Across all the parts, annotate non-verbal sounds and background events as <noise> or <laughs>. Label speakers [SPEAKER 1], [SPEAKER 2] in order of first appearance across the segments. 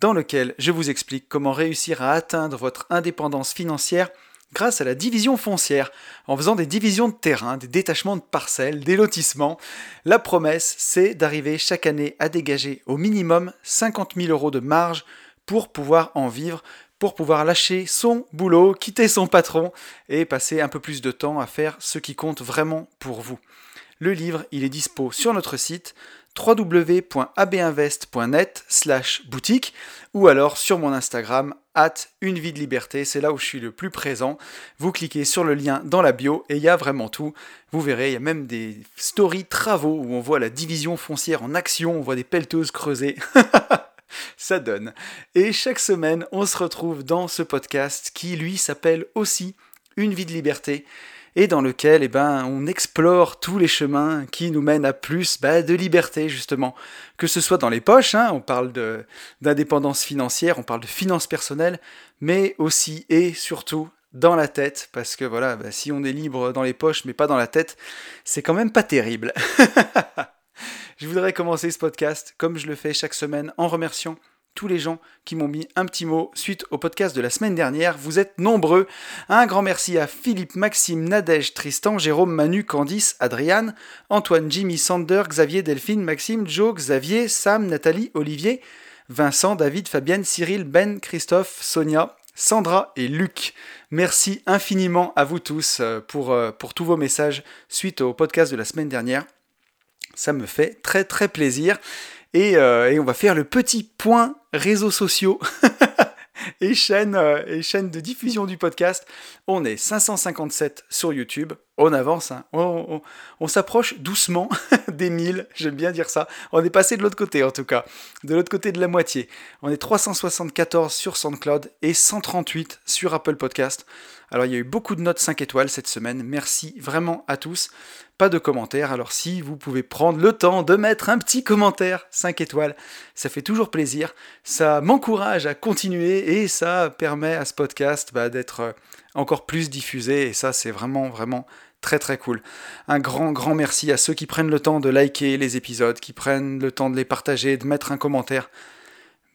[SPEAKER 1] dans lequel je vous explique comment réussir à atteindre votre indépendance financière grâce à la division foncière, en faisant des divisions de terrain, des détachements de parcelles, des lotissements. La promesse, c'est d'arriver chaque année à dégager au minimum 50 000 euros de marge pour pouvoir en vivre, pour pouvoir lâcher son boulot, quitter son patron et passer un peu plus de temps à faire ce qui compte vraiment pour vous. Le livre, il est dispo sur notre site www.abinvest.net slash boutique ou alors sur mon Instagram at une vie de liberté, c'est là où je suis le plus présent. Vous cliquez sur le lien dans la bio et il y a vraiment tout. Vous verrez, il y a même des stories travaux où on voit la division foncière en action, on voit des pelleteuses creusées. <laughs> Ça donne. Et chaque semaine, on se retrouve dans ce podcast qui, lui, s'appelle aussi Une vie de liberté et dans lequel eh ben, on explore tous les chemins qui nous mènent à plus bah, de liberté, justement. Que ce soit dans les poches, hein, on parle d'indépendance financière, on parle de finances personnelles, mais aussi et surtout dans la tête, parce que voilà, bah, si on est libre dans les poches, mais pas dans la tête, c'est quand même pas terrible. <laughs> je voudrais commencer ce podcast, comme je le fais chaque semaine, en remerciant tous les gens qui m'ont mis un petit mot suite au podcast de la semaine dernière. Vous êtes nombreux. Un grand merci à Philippe, Maxime, Nadège, Tristan, Jérôme, Manu, Candice, Adriane, Antoine, Jimmy, Sander, Xavier, Delphine, Maxime, Joe, Xavier, Sam, Nathalie, Olivier, Vincent, David, Fabienne, Cyril, Ben, Christophe, Sonia, Sandra et Luc. Merci infiniment à vous tous euh, pour, euh, pour tous vos messages suite au podcast de la semaine dernière. Ça me fait très très plaisir. Euh, et, on va faire le petit point réseaux sociaux <laughs> et chaîne, euh, de diffusion du podcast. On est 557 sur YouTube. On avance, hein. on, s'approche doucement <laughs> des 1000, j'aime bien dire ça. On est passé de l'autre côté en tout cas, de l'autre côté de la moitié. On est 374 sur SoundCloud et 138 sur Apple Podcast. Alors il y a eu beaucoup de notes 5 étoiles cette semaine, merci vraiment à tous pas de commentaires. Alors si vous pouvez prendre le temps de mettre un petit commentaire 5 étoiles, ça fait toujours plaisir, ça m'encourage à continuer et ça permet à ce podcast bah, d'être euh, encore plus diffusé et ça c'est vraiment vraiment très très cool. Un grand grand merci à ceux qui prennent le temps de liker les épisodes, qui prennent le temps de les partager, de mettre un commentaire.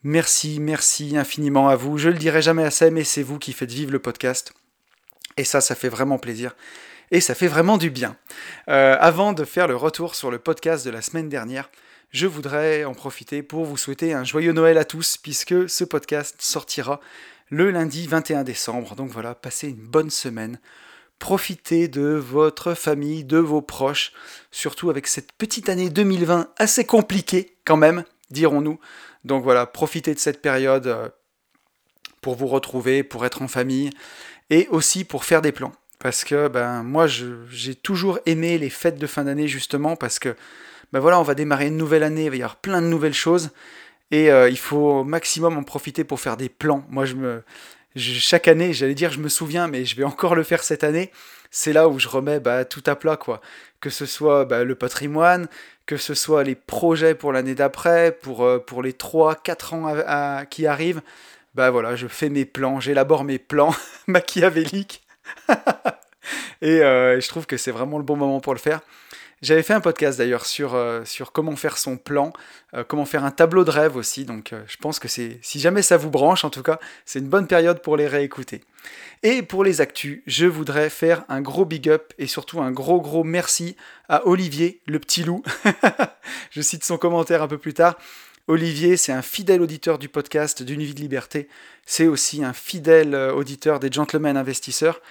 [SPEAKER 1] Merci, merci infiniment à vous. Je le dirai jamais assez, mais c'est vous qui faites vivre le podcast. Et ça, ça fait vraiment plaisir et ça fait vraiment du bien. Euh, avant de faire le retour sur le podcast de la semaine dernière, je voudrais en profiter pour vous souhaiter un joyeux Noël à tous, puisque ce podcast sortira le lundi 21 décembre. Donc voilà, passez une bonne semaine. Profitez de votre famille, de vos proches, surtout avec cette petite année 2020 assez compliquée quand même, dirons-nous. Donc voilà, profitez de cette période euh, pour vous retrouver, pour être en famille, et aussi pour faire des plans parce que ben moi j'ai toujours aimé les fêtes de fin d'année justement parce que ben voilà on va démarrer une nouvelle année, il va y avoir plein de nouvelles choses et euh, il faut au maximum en profiter pour faire des plans. Moi je me chaque année, j'allais dire je me souviens, mais je vais encore le faire cette année. C'est là où je remets bah, tout à plat quoi. Que ce soit bah, le patrimoine, que ce soit les projets pour l'année d'après, pour, euh, pour les 3-4 ans qui arrivent. Bah voilà, je fais mes plans, j'élabore mes plans <laughs> machiavéliques <laughs> Euh, et je trouve que c'est vraiment le bon moment pour le faire. J'avais fait un podcast d'ailleurs sur, euh, comment faire son plan, euh, comment faire un tableau de rêve aussi, donc je pense que c'est, si jamais ça vous branche en tout cas, c'est une bonne période pour les réécouter. Et pour les actus, je voudrais faire un gros big up et surtout un gros gros merci à Olivier, le petit loup. <laughs> je cite son commentaire un peu plus tard. Olivier, c'est un fidèle auditeur du podcast d'une vie de liberté. C'est aussi un fidèle auditeur des Gentlemen Investisseurs.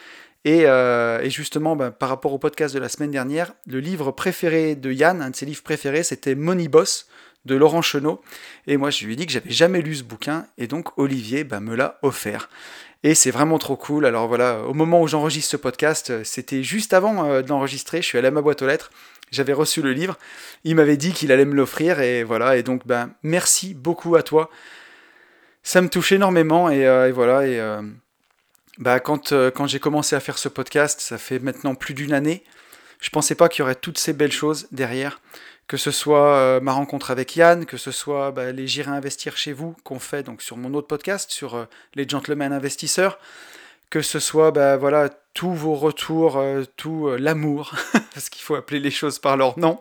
[SPEAKER 1] Euh, et, justement, ben, par rapport au podcast de la semaine dernière, le livre préféré de Yann, un de ses livres préférés, c'était Money Boss de Laurent Chenot. Et moi, je lui ai dit que j'avais jamais lu ce bouquin, et donc Olivier ben, me l'a offert. Et c'est vraiment trop cool. Alors voilà, au moment où j'enregistre ce podcast, euh, c'était juste avant euh, de l'enregistrer, je suis allé à ma boîte aux lettres, j'avais reçu le livre, il m'avait dit qu'il allait me l'offrir, et voilà, et donc ben, merci beaucoup à toi. Ça me touche énormément, et, voilà, et bah, quand, euh, quand j'ai commencé à faire ce podcast, ça fait maintenant plus d'une année, je pensais pas qu'il y aurait toutes ces belles choses derrière. Que ce soit euh, ma rencontre avec Yann, que ce soit bah, les J'irai investir chez vous qu'on fait donc sur mon autre podcast, sur euh, les gentlemen investisseurs, que ce soit bah, voilà, tous vos retours, tout l'amour, <laughs> parce qu'il faut appeler les choses par leur nom,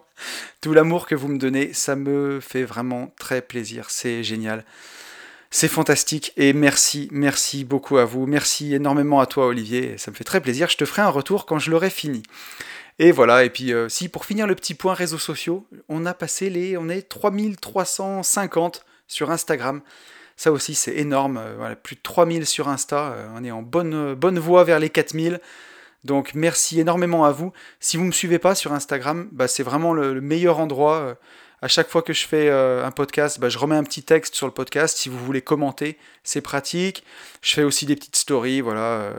[SPEAKER 1] tout l'amour que vous me donnez, ça me fait vraiment très plaisir, c'est génial. C'est fantastique et merci, merci beaucoup à vous. Merci énormément à toi Olivier, ça me fait très plaisir. Je te ferai un retour quand je l'aurai fini. Et voilà, et puis euh, si pour finir le petit point réseaux sociaux, on a passé les, on est 3350 sur Instagram. Ça aussi c'est énorme, euh, plus de 3000 sur Insta, euh, on est en bonne, bonne voie vers les 4000. Donc merci énormément à vous. Si vous ne me suivez pas sur Instagram, bah, c'est vraiment le, meilleur endroit à chaque fois que je fais euh, un podcast, bah, je remets un petit texte sur le podcast. Si vous voulez commenter, c'est pratique. Je fais aussi des petites stories, voilà. Euh,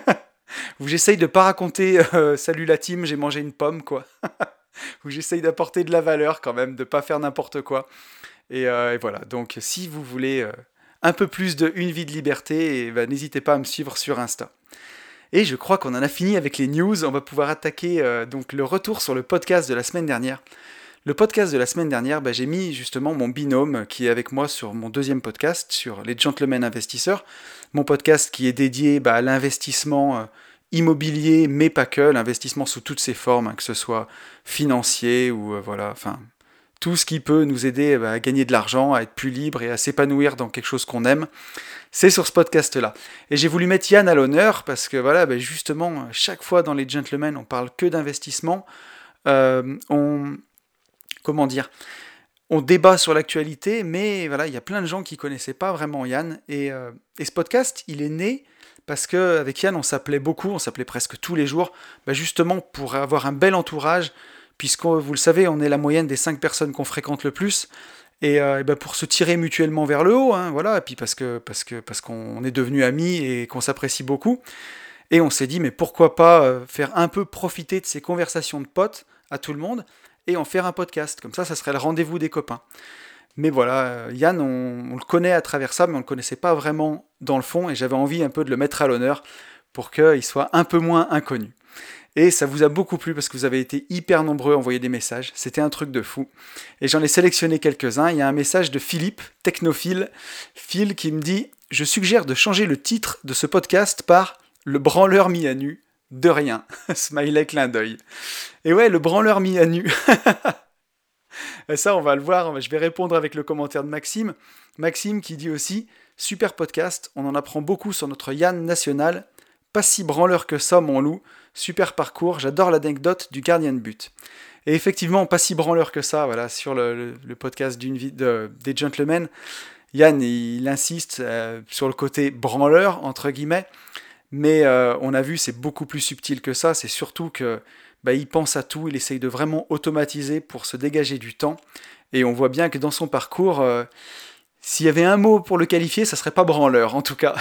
[SPEAKER 1] <laughs> j'essaye de pas raconter euh, salut la team, j'ai mangé une pomme, quoi. <laughs> j'essaye d'apporter de la valeur quand même, de pas faire n'importe quoi. Et, voilà. Donc si vous voulez un peu plus de une vie de liberté, ben, n'hésitez pas à me suivre sur Insta. Et je crois qu'on en a fini avec les news. On va pouvoir attaquer donc le retour sur le podcast de la semaine dernière. Le podcast de la semaine dernière, bah, j'ai mis justement mon binôme qui est avec moi sur mon deuxième podcast, sur les gentlemen investisseurs. Mon podcast qui est dédié bah, à l'investissement euh, immobilier, mais pas que, l'investissement sous toutes ses formes, hein, que ce soit financier ou euh, voilà, enfin tout ce qui peut nous aider bah, à gagner de l'argent, à être plus libre et à s'épanouir dans quelque chose qu'on aime. C'est sur ce podcast-là. Et j'ai voulu mettre Yann à l'honneur parce que voilà, justement, chaque fois dans les gentlemen, on parle que d'investissement. Euh, on, comment dire, on débat sur l'actualité, mais voilà, il y a plein de gens qui connaissaient pas vraiment Yann. Et, euh, ce podcast, il est né parce qu'avec Yann, on s'appelait beaucoup, on s'appelait presque tous les jours, bah, justement pour avoir un bel entourage, puisque vous le savez, on est la moyenne des cinq personnes qu'on fréquente le plus. Et, euh, bah, pour se tirer mutuellement vers le haut, hein, voilà, et puis parce que parce que parce qu'on est devenus amis et qu'on s'apprécie beaucoup. Et on s'est dit, mais pourquoi pas euh, faire un peu profiter de ces conversations de potes à tout le monde et en faire un podcast. Comme ça, ça serait le rendez-vous des copains. Mais voilà, euh, Yann, on, le connaît à travers ça, mais on ne le connaissait pas vraiment dans le fond, et j'avais envie un peu de le mettre à l'honneur pour qu'il soit un peu moins inconnu. Et ça vous a beaucoup plu parce que vous avez été hyper nombreux à envoyer des messages. C'était un truc de fou. Et j'en ai sélectionné quelques-uns. Il y a un message de Philippe, technophile, Phil, qui me dit Je suggère de changer le titre de ce podcast par Le branleur mis à nu de rien. <laughs> Smiley clin d'œil. Et ouais, le branleur mis à nu. Et <laughs> ça, on va le voir. Je vais répondre avec le commentaire de Maxime. Maxime qui dit aussi Super podcast, on en apprend beaucoup sur notre Yann national. Pas si branleur que ça, mon loup. Super parcours, j'adore l'anecdote du gardien de but. Et effectivement, pas si branleur que ça, voilà, sur le, podcast d'une vie de, des gentlemen. Yann, il insiste euh, sur le côté branleur, entre guillemets. Mais euh, on a vu, c'est beaucoup plus subtil que ça. C'est surtout que bah, pense à tout, il essaye de vraiment automatiser pour se dégager du temps. Et on voit bien que dans son parcours, euh, s'il y avait un mot pour le qualifier, ça serait pas branleur, en tout cas.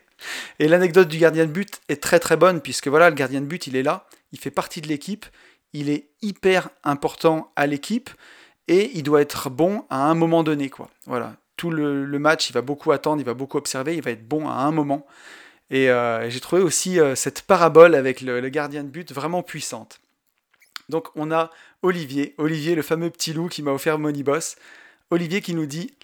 [SPEAKER 1] <laughs> et l'anecdote du gardien de but est très très bonne, puisque voilà, le gardien de but, il est là, il fait partie de l'équipe, il est hyper important à l'équipe, et il doit être bon à un moment donné, quoi. Voilà. Tout le match, il va beaucoup attendre, il va beaucoup observer, il va être bon à un moment. Et euh, j'ai trouvé aussi euh, cette parabole avec le, gardien de but vraiment puissante. Donc on a Olivier, Olivier le fameux petit loup qui m'a offert Boss. Olivier qui nous dit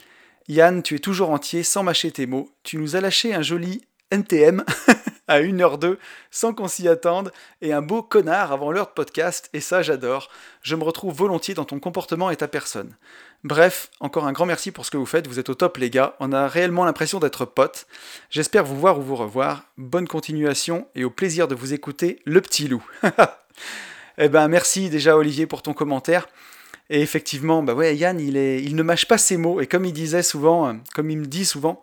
[SPEAKER 1] Yann, tu es toujours entier sans mâcher tes mots. Tu nous as lâché un joli NTM <laughs> à 1h02 sans qu'on s'y attende et un beau connard avant l'heure de podcast et ça j'adore. Je me retrouve volontiers dans ton comportement et ta personne. Bref, encore un grand merci pour ce que vous faites, vous êtes au top les gars, on a réellement l'impression d'être potes. J'espère vous voir ou vous revoir. Bonne continuation et au plaisir de vous écouter le petit loup. <laughs> eh ben merci déjà Olivier pour ton commentaire. Et effectivement, bah ouais, Yann, il, il ne mâche pas ses mots. Et comme il disait souvent, euh, comme il me dit souvent,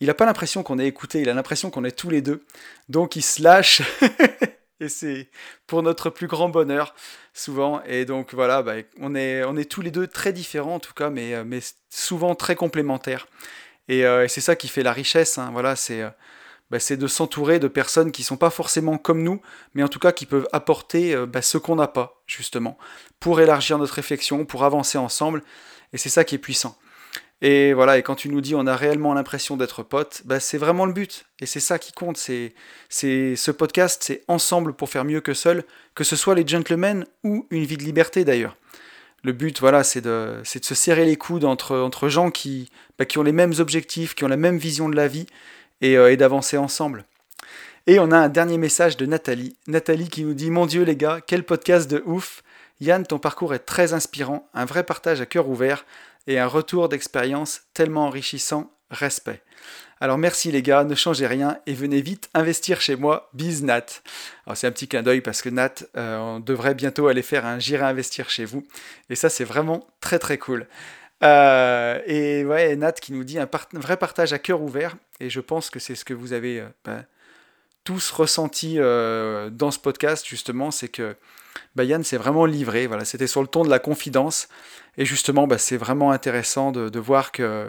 [SPEAKER 1] il n'a pas l'impression qu'on est écouté, il a l'impression qu'on est tous les deux. Donc il se lâche. <laughs> et c'est pour notre plus grand bonheur, souvent. Et donc voilà, bah, on, est, on est tous les deux très différents en tout cas, mais, euh, mais souvent très complémentaires. Euh, et, c'est ça qui fait la richesse. Hein. Voilà, c'est. Euh, bah, c'est de s'entourer de personnes qui sont pas forcément comme nous, mais en tout cas qui peuvent apporter bah, ce qu'on n'a pas, justement, pour élargir notre réflexion, pour avancer ensemble, et c'est ça qui est puissant. Et voilà, et quand tu nous dis on a réellement l'impression d'être potes, bah, c'est vraiment le but. Et c'est ça qui compte. C'est, c'est ce podcast, c'est ensemble pour faire mieux que seul, que ce soit les gentlemen ou une vie de liberté d'ailleurs. Le but, voilà, c'est de, c'est de se serrer les coudes entre, entre gens qui, bah, qui ont les mêmes objectifs, qui ont la même vision de la vie, et, euh, et d'avancer ensemble. Et on a un dernier message de Nathalie. Nathalie qui nous dit Mon Dieu les gars, quel podcast de ouf Yann, ton parcours est très inspirant, un vrai partage à cœur ouvert et un retour d'expérience tellement enrichissant. Respect. Alors merci les gars, ne changez rien et venez vite investir chez moi. Bis Nat. Alors c'est un petit clin d'œil parce que Nat, euh, on devrait bientôt aller faire un J'irai investir chez vous. Et ça c'est vraiment très très cool. Euh, et ouais, Nat qui nous dit un, vrai partage à cœur ouvert. Et je pense que c'est ce que vous avez euh, ben, tous ressenti dans ce podcast justement, c'est que bah, Yann s'est vraiment livré. Voilà, c'était sur le ton de la confidence. Et justement, bah, c'est vraiment intéressant de, voir que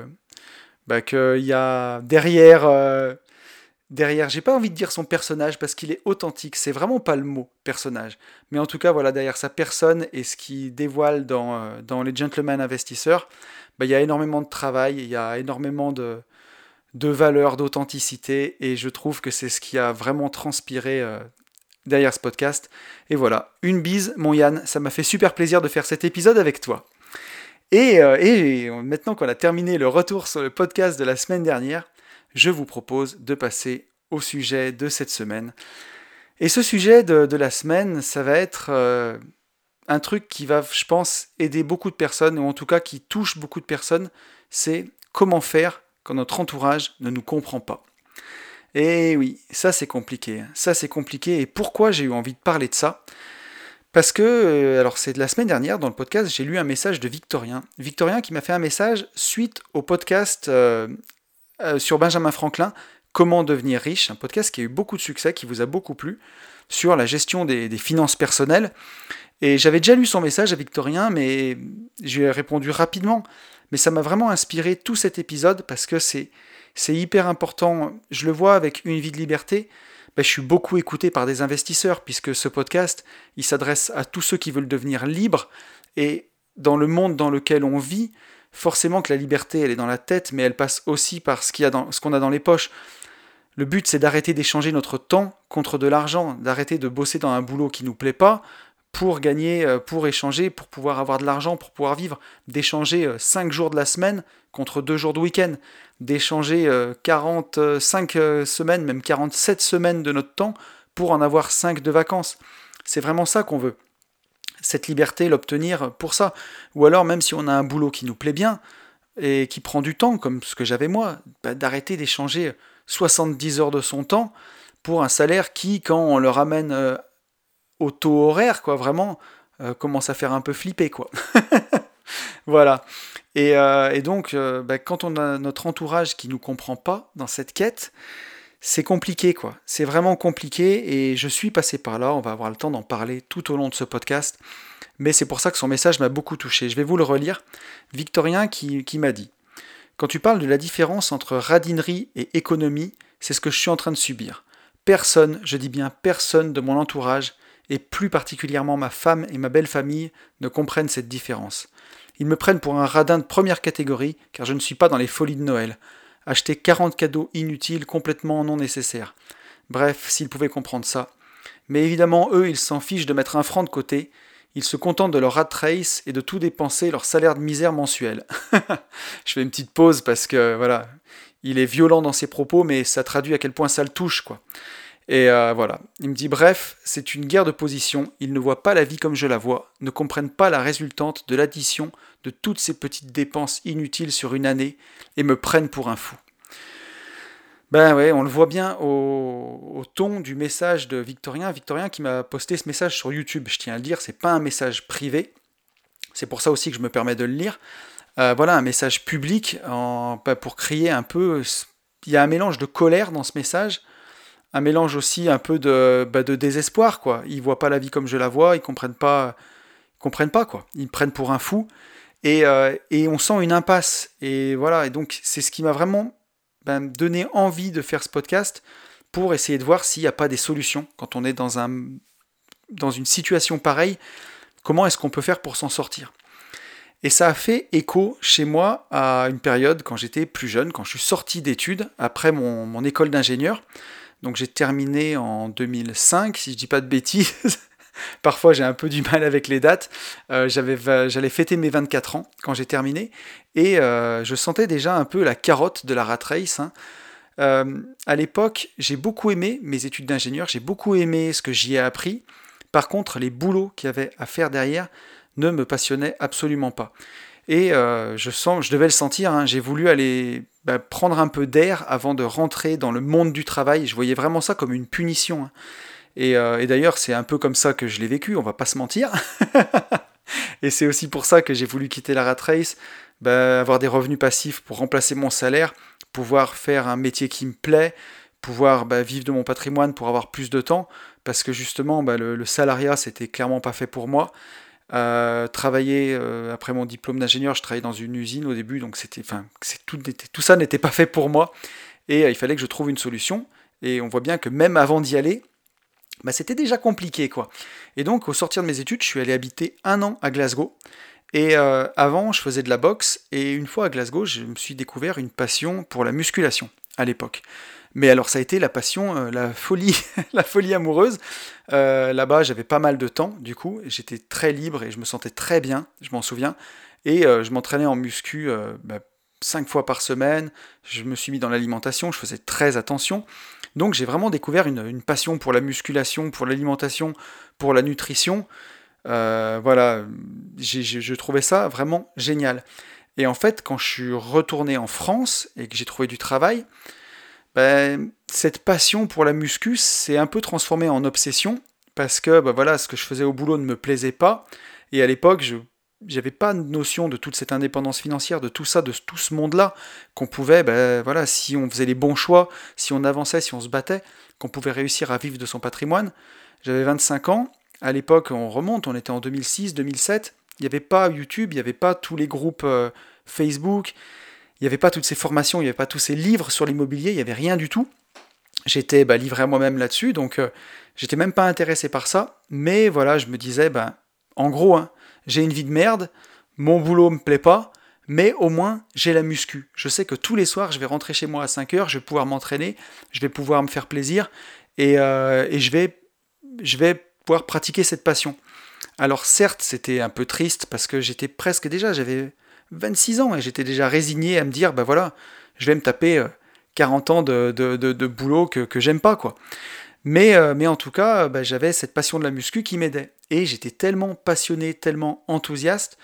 [SPEAKER 1] bah, qu'il y a derrière, euh, derrière, j'ai pas envie de dire son personnage parce qu'il est authentique. C'est vraiment pas le mot personnage, mais en tout cas, voilà, derrière sa personne et ce qu'il dévoile dans, euh, dans les gentlemen investisseurs, bah, il y a énormément de travail, il y a énormément de de valeur, d'authenticité, et je trouve que c'est ce qui a vraiment transpiré euh, derrière ce podcast. Et voilà, une bise, mon Yann, ça m'a fait super plaisir de faire cet épisode avec toi. Et, euh, maintenant qu'on a terminé le retour sur le podcast de la semaine dernière, je vous propose de passer au sujet de cette semaine. Et ce sujet de, la semaine, ça va être euh, un truc qui va, je pense, aider beaucoup de personnes, ou en tout cas qui touche beaucoup de personnes, c'est comment faire quand notre entourage ne nous comprend pas. Et oui, ça c'est compliqué. Ça c'est compliqué. Et pourquoi j'ai eu envie de parler de ça? Parce que, euh, alors c'est de la semaine dernière dans le podcast, j'ai lu un message de Victorien. Victorien qui m'a fait un message suite au podcast euh, euh, sur Benjamin Franklin, Comment devenir riche, un podcast qui a eu beaucoup de succès, qui vous a beaucoup plu, sur la gestion des, finances personnelles. Et j'avais déjà lu son message à Victorien, mais je lui ai répondu rapidement. Mais ça m'a vraiment inspiré tout cet épisode parce que c'est c'est hyper important. Je le vois avec Une vie de liberté. Ben, je suis beaucoup écouté par des investisseurs puisque ce podcast, il s'adresse à tous ceux qui veulent devenir libres. Et dans le monde dans lequel on vit, forcément que la liberté, elle est dans la tête, mais elle passe aussi par ce qu'on a, a dans les poches. Le but, c'est d'arrêter d'échanger notre temps contre de l'argent, d'arrêter de bosser dans un boulot qui nous plaît pas pour gagner, euh, pour échanger, pour pouvoir avoir de l'argent, pour pouvoir vivre, d'échanger 5 euh, jours de la semaine contre 2 jours de week-end, d'échanger 45 euh, semaines, même 47 semaines de notre temps pour en avoir 5 de vacances. C'est vraiment ça qu'on veut. Cette liberté, l'obtenir pour ça. Ou alors, même si on a un boulot qui nous plaît bien et qui prend du temps, comme ce que j'avais moi, bah, d'arrêter d'échanger 70 heures de son temps pour un salaire qui, quand on le ramène au taux horaire, quoi, vraiment, euh, commence à faire un peu flipper, quoi. <laughs> voilà. Euh, et, donc, euh, bah, quand on a notre entourage qui ne nous comprend pas dans cette quête, c'est compliqué, quoi. C'est vraiment compliqué et je suis passé par là. On va avoir le temps d'en parler tout au long de ce podcast. Mais c'est pour ça que son message m'a beaucoup touché. Je vais vous le relire. Victorien qui, qui m'a dit Quand tu parles de la différence entre radinerie et économie, c'est ce que je suis en train de subir. Personne, je dis bien personne de mon entourage, et plus particulièrement ma femme et ma belle famille, ne comprennent cette différence. Ils me prennent pour un radin de première catégorie, car je ne suis pas dans les folies de Noël. Acheter 40 cadeaux inutiles, complètement non nécessaires. Bref, s'ils pouvaient comprendre ça. Mais évidemment, eux, ils s'en fichent de mettre un franc de côté. Ils se contentent de leur rat race et de tout dépenser leur salaire de misère mensuel. <laughs> je fais une petite pause parce que, voilà, il est violent dans ses propos, mais ça traduit à quel point ça le touche, quoi. Et euh, voilà, il me dit bref, c'est une guerre de position, ils ne voient pas la vie comme je la vois, ne comprennent pas la résultante de l'addition de toutes ces petites dépenses inutiles sur une année et me prennent pour un fou. Ben ouais, on le voit bien au, ton du message de Victorien. Victorien qui m'a posté ce message sur YouTube, je tiens à le dire, c'est pas un message privé. C'est pour ça aussi que je me permets de le lire. Euh, voilà, un message public en, ben, pour crier un peu. Il y a un mélange de colère dans ce message, un mélange aussi un peu de, bah, de désespoir, quoi. Ils voient pas la vie comme je la vois, ils comprennent pas, ils comprennent pas, quoi. Ils me prennent pour un fou. Et, euh, et on sent une impasse. Et voilà, et donc c'est ce qui m'a vraiment ben, donné envie de faire ce podcast pour essayer de voir s'il n'y a pas des solutions quand on est dans, un, dans une situation pareille. Comment est-ce qu'on peut faire pour s'en sortir? Et ça a fait écho chez moi à une période quand j'étais plus jeune, quand je suis sorti d'études après mon, école d'ingénieur. Donc j'ai terminé en 2005, si je dis pas de bêtises. <laughs> Parfois j'ai un peu du mal avec les dates. Euh, j'allais fêter mes 24 ans quand j'ai terminé. Et euh, je sentais déjà un peu la carotte de la rat race. Hein. Euh, à l'époque, j'ai beaucoup aimé mes études d'ingénieur, j'ai beaucoup aimé ce que j'y ai appris. Par contre, les boulots qu'il y avait à faire derrière, ne me passionnait absolument pas. Et euh, je sens, je devais le sentir, hein, j'ai voulu aller bah, prendre un peu d'air avant de rentrer dans le monde du travail. Je voyais vraiment ça comme une punition. Hein. Euh, et, d'ailleurs, c'est un peu comme ça que je l'ai vécu, on va pas se mentir. <laughs> et c'est aussi pour ça que j'ai voulu quitter la rat race, bah, avoir des revenus passifs pour remplacer mon salaire, pouvoir faire un métier qui me plaît, pouvoir bah, vivre de mon patrimoine pour avoir plus de temps, parce que justement, le, le salariat, c'était clairement pas fait pour moi. Euh, travailler euh, après mon diplôme d'ingénieur, je travaillais dans une usine au début, donc c'était, enfin, tout, ça n'était pas fait pour moi, et euh, il fallait que je trouve une solution. Et on voit bien que même avant d'y aller, bah, c'était déjà compliqué, quoi. Et donc, au sortir de mes études, je suis allé habiter un an à Glasgow. Et avant, je faisais de la boxe, et une fois à Glasgow, je me suis découvert une passion pour la musculation à l'époque. Mais alors ça a été la passion, euh, la folie, <laughs> la folie amoureuse. Euh, là-bas, j'avais pas mal de temps, du coup, j'étais très libre et je me sentais très bien, je m'en souviens. Et euh, je m'entraînais en muscu bah, cinq fois par semaine. Je me suis mis dans l'alimentation, je faisais très attention. Donc j'ai vraiment découvert une, passion pour la musculation, pour l'alimentation, pour la nutrition. voilà, je trouvais ça vraiment génial. Et en fait, quand je suis retourné en France et que j'ai trouvé du travail, ben, cette passion pour la muscu s'est un peu transformée en obsession parce que ben voilà, ce que je faisais au boulot ne me plaisait pas. Et à l'époque, je n'avais pas de notion de toute cette indépendance financière, de tout ça, de tout ce monde-là, qu'on pouvait, ben, voilà, si on faisait les bons choix, si on avançait, si on se battait, qu'on pouvait réussir à vivre de son patrimoine. J'avais 25 ans, à l'époque, on remonte, on était en 2006, 2007, il n'y avait pas YouTube, il n'y avait pas tous les groupes euh, Facebook, il n'y avait pas toutes ces formations, il n'y avait pas tous ces livres sur l'immobilier, il n'y avait rien du tout. J'étais bah, livré à moi-même là-dessus, donc euh, j'étais même pas intéressé par ça. Mais voilà, je me disais, ben, en gros, hein, j'ai une vie de merde, mon boulot me plaît pas, mais au moins j'ai la muscu. Je sais que tous les soirs, je vais rentrer chez moi à 5 heures, je vais pouvoir m'entraîner, je vais pouvoir me faire plaisir et, euh, et je, vais, je vais pouvoir pratiquer cette passion. Alors certes, c'était un peu triste parce que j'étais presque déjà, j'avais 26 ans et j'étais déjà résigné à me dire, bah voilà, je vais me taper 40 euh, ans de, de, boulot que, que j'aime pas, quoi. Mais, euh, mais en tout cas, bah, j'avais cette passion de la muscu qui m'aidait. Et j'étais tellement passionné, tellement enthousiaste,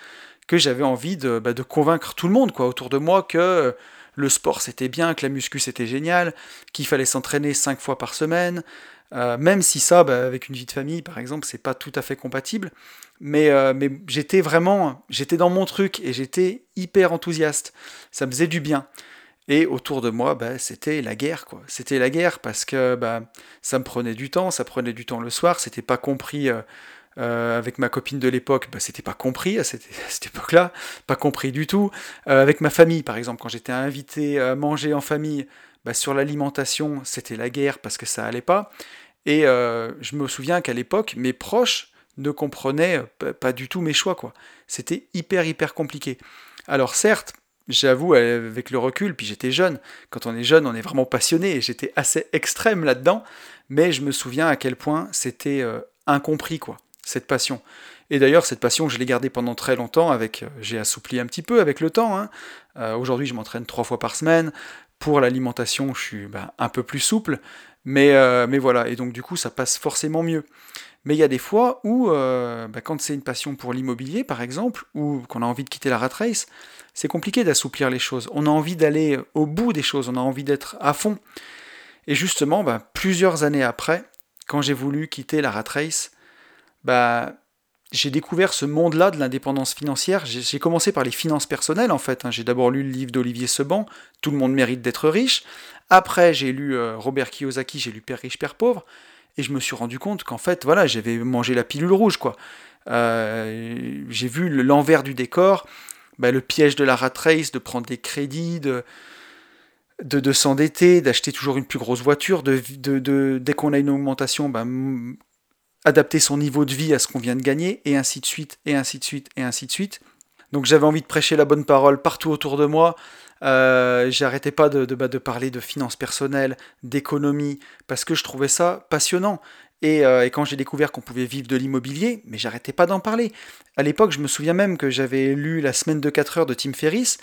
[SPEAKER 1] que j'avais envie de, bah, de, convaincre tout le monde quoi, autour de moi que euh, le sport c'était bien, que la muscu c'était génial, qu'il fallait s'entraîner 5 fois par semaine, même si ça, bah, avec une vie de famille par exemple, c'est pas tout à fait compatible. Mais, euh, mais j'étais vraiment, j'étais dans mon truc et j'étais hyper enthousiaste. Ça me faisait du bien. Et autour de moi, bah, c'était la guerre, quoi. C'était la guerre parce que bah, ça me prenait du temps, ça prenait du temps le soir, c'était pas compris euh, euh, avec ma copine de l'époque, bah, c'était pas compris à cette, <laughs> époque-là, pas compris du tout. avec ma famille, par exemple, quand j'étais invité à manger en famille, bah, sur l'alimentation, c'était la guerre parce que ça allait pas. Et je me souviens qu'à l'époque, mes proches, ne comprenait pas du tout mes choix, quoi. C'était hyper, hyper compliqué. Alors certes, j'avoue, avec le recul, puis j'étais jeune, quand on est jeune, on est vraiment passionné, et j'étais assez extrême là-dedans, mais je me souviens à quel point c'était euh, incompris, quoi, cette passion. Et d'ailleurs, cette passion, je l'ai gardée pendant très longtemps, avec, euh, j'ai assoupli un petit peu avec le temps. Hein. Euh, aujourd'hui, je m'entraîne trois fois par semaine. Pour l'alimentation, je suis bah, un peu plus souple, mais, mais voilà, et donc du coup, ça passe forcément mieux. Mais il y a des fois où, euh, bah, quand c'est une passion pour l'immobilier, par exemple, ou qu'on a envie de quitter la rat race, c'est compliqué d'assouplir les choses. On a envie d'aller au bout des choses, on a envie d'être à fond. Et justement, bah, plusieurs années après, quand j'ai voulu quitter la rat race, j'ai découvert ce monde-là de l'indépendance financière. J'ai commencé par les finances personnelles, en fait. Hein. J'ai d'abord lu le livre d'Olivier Seban, Tout le monde mérite d'être riche. Après, j'ai lu euh, Robert Kiyosaki, j'ai lu Père riche, Père pauvre. Et je me suis rendu compte qu'en fait, voilà, j'avais mangé la pilule rouge, quoi. Euh, j'ai vu l'envers du décor, bah, le piège de la rat race, de prendre des crédits, de, de, s'endetter, d'acheter toujours une plus grosse voiture, de, de dès qu'on a une augmentation, bah, adapter son niveau de vie à ce qu'on vient de gagner, et ainsi de suite, et ainsi de suite, et ainsi de suite. Donc j'avais envie de prêcher la bonne parole partout autour de moi. Euh, J'arrêtais pas de, de, bah, de, parler de finances personnelles, d'économie, parce que je trouvais ça passionnant. Et, euh, et quand j'ai découvert qu'on pouvait vivre de l'immobilier, mais j'arrêtais pas d'en parler. À l'époque, je me souviens même que j'avais lu La semaine de 4 heures de Tim Ferriss.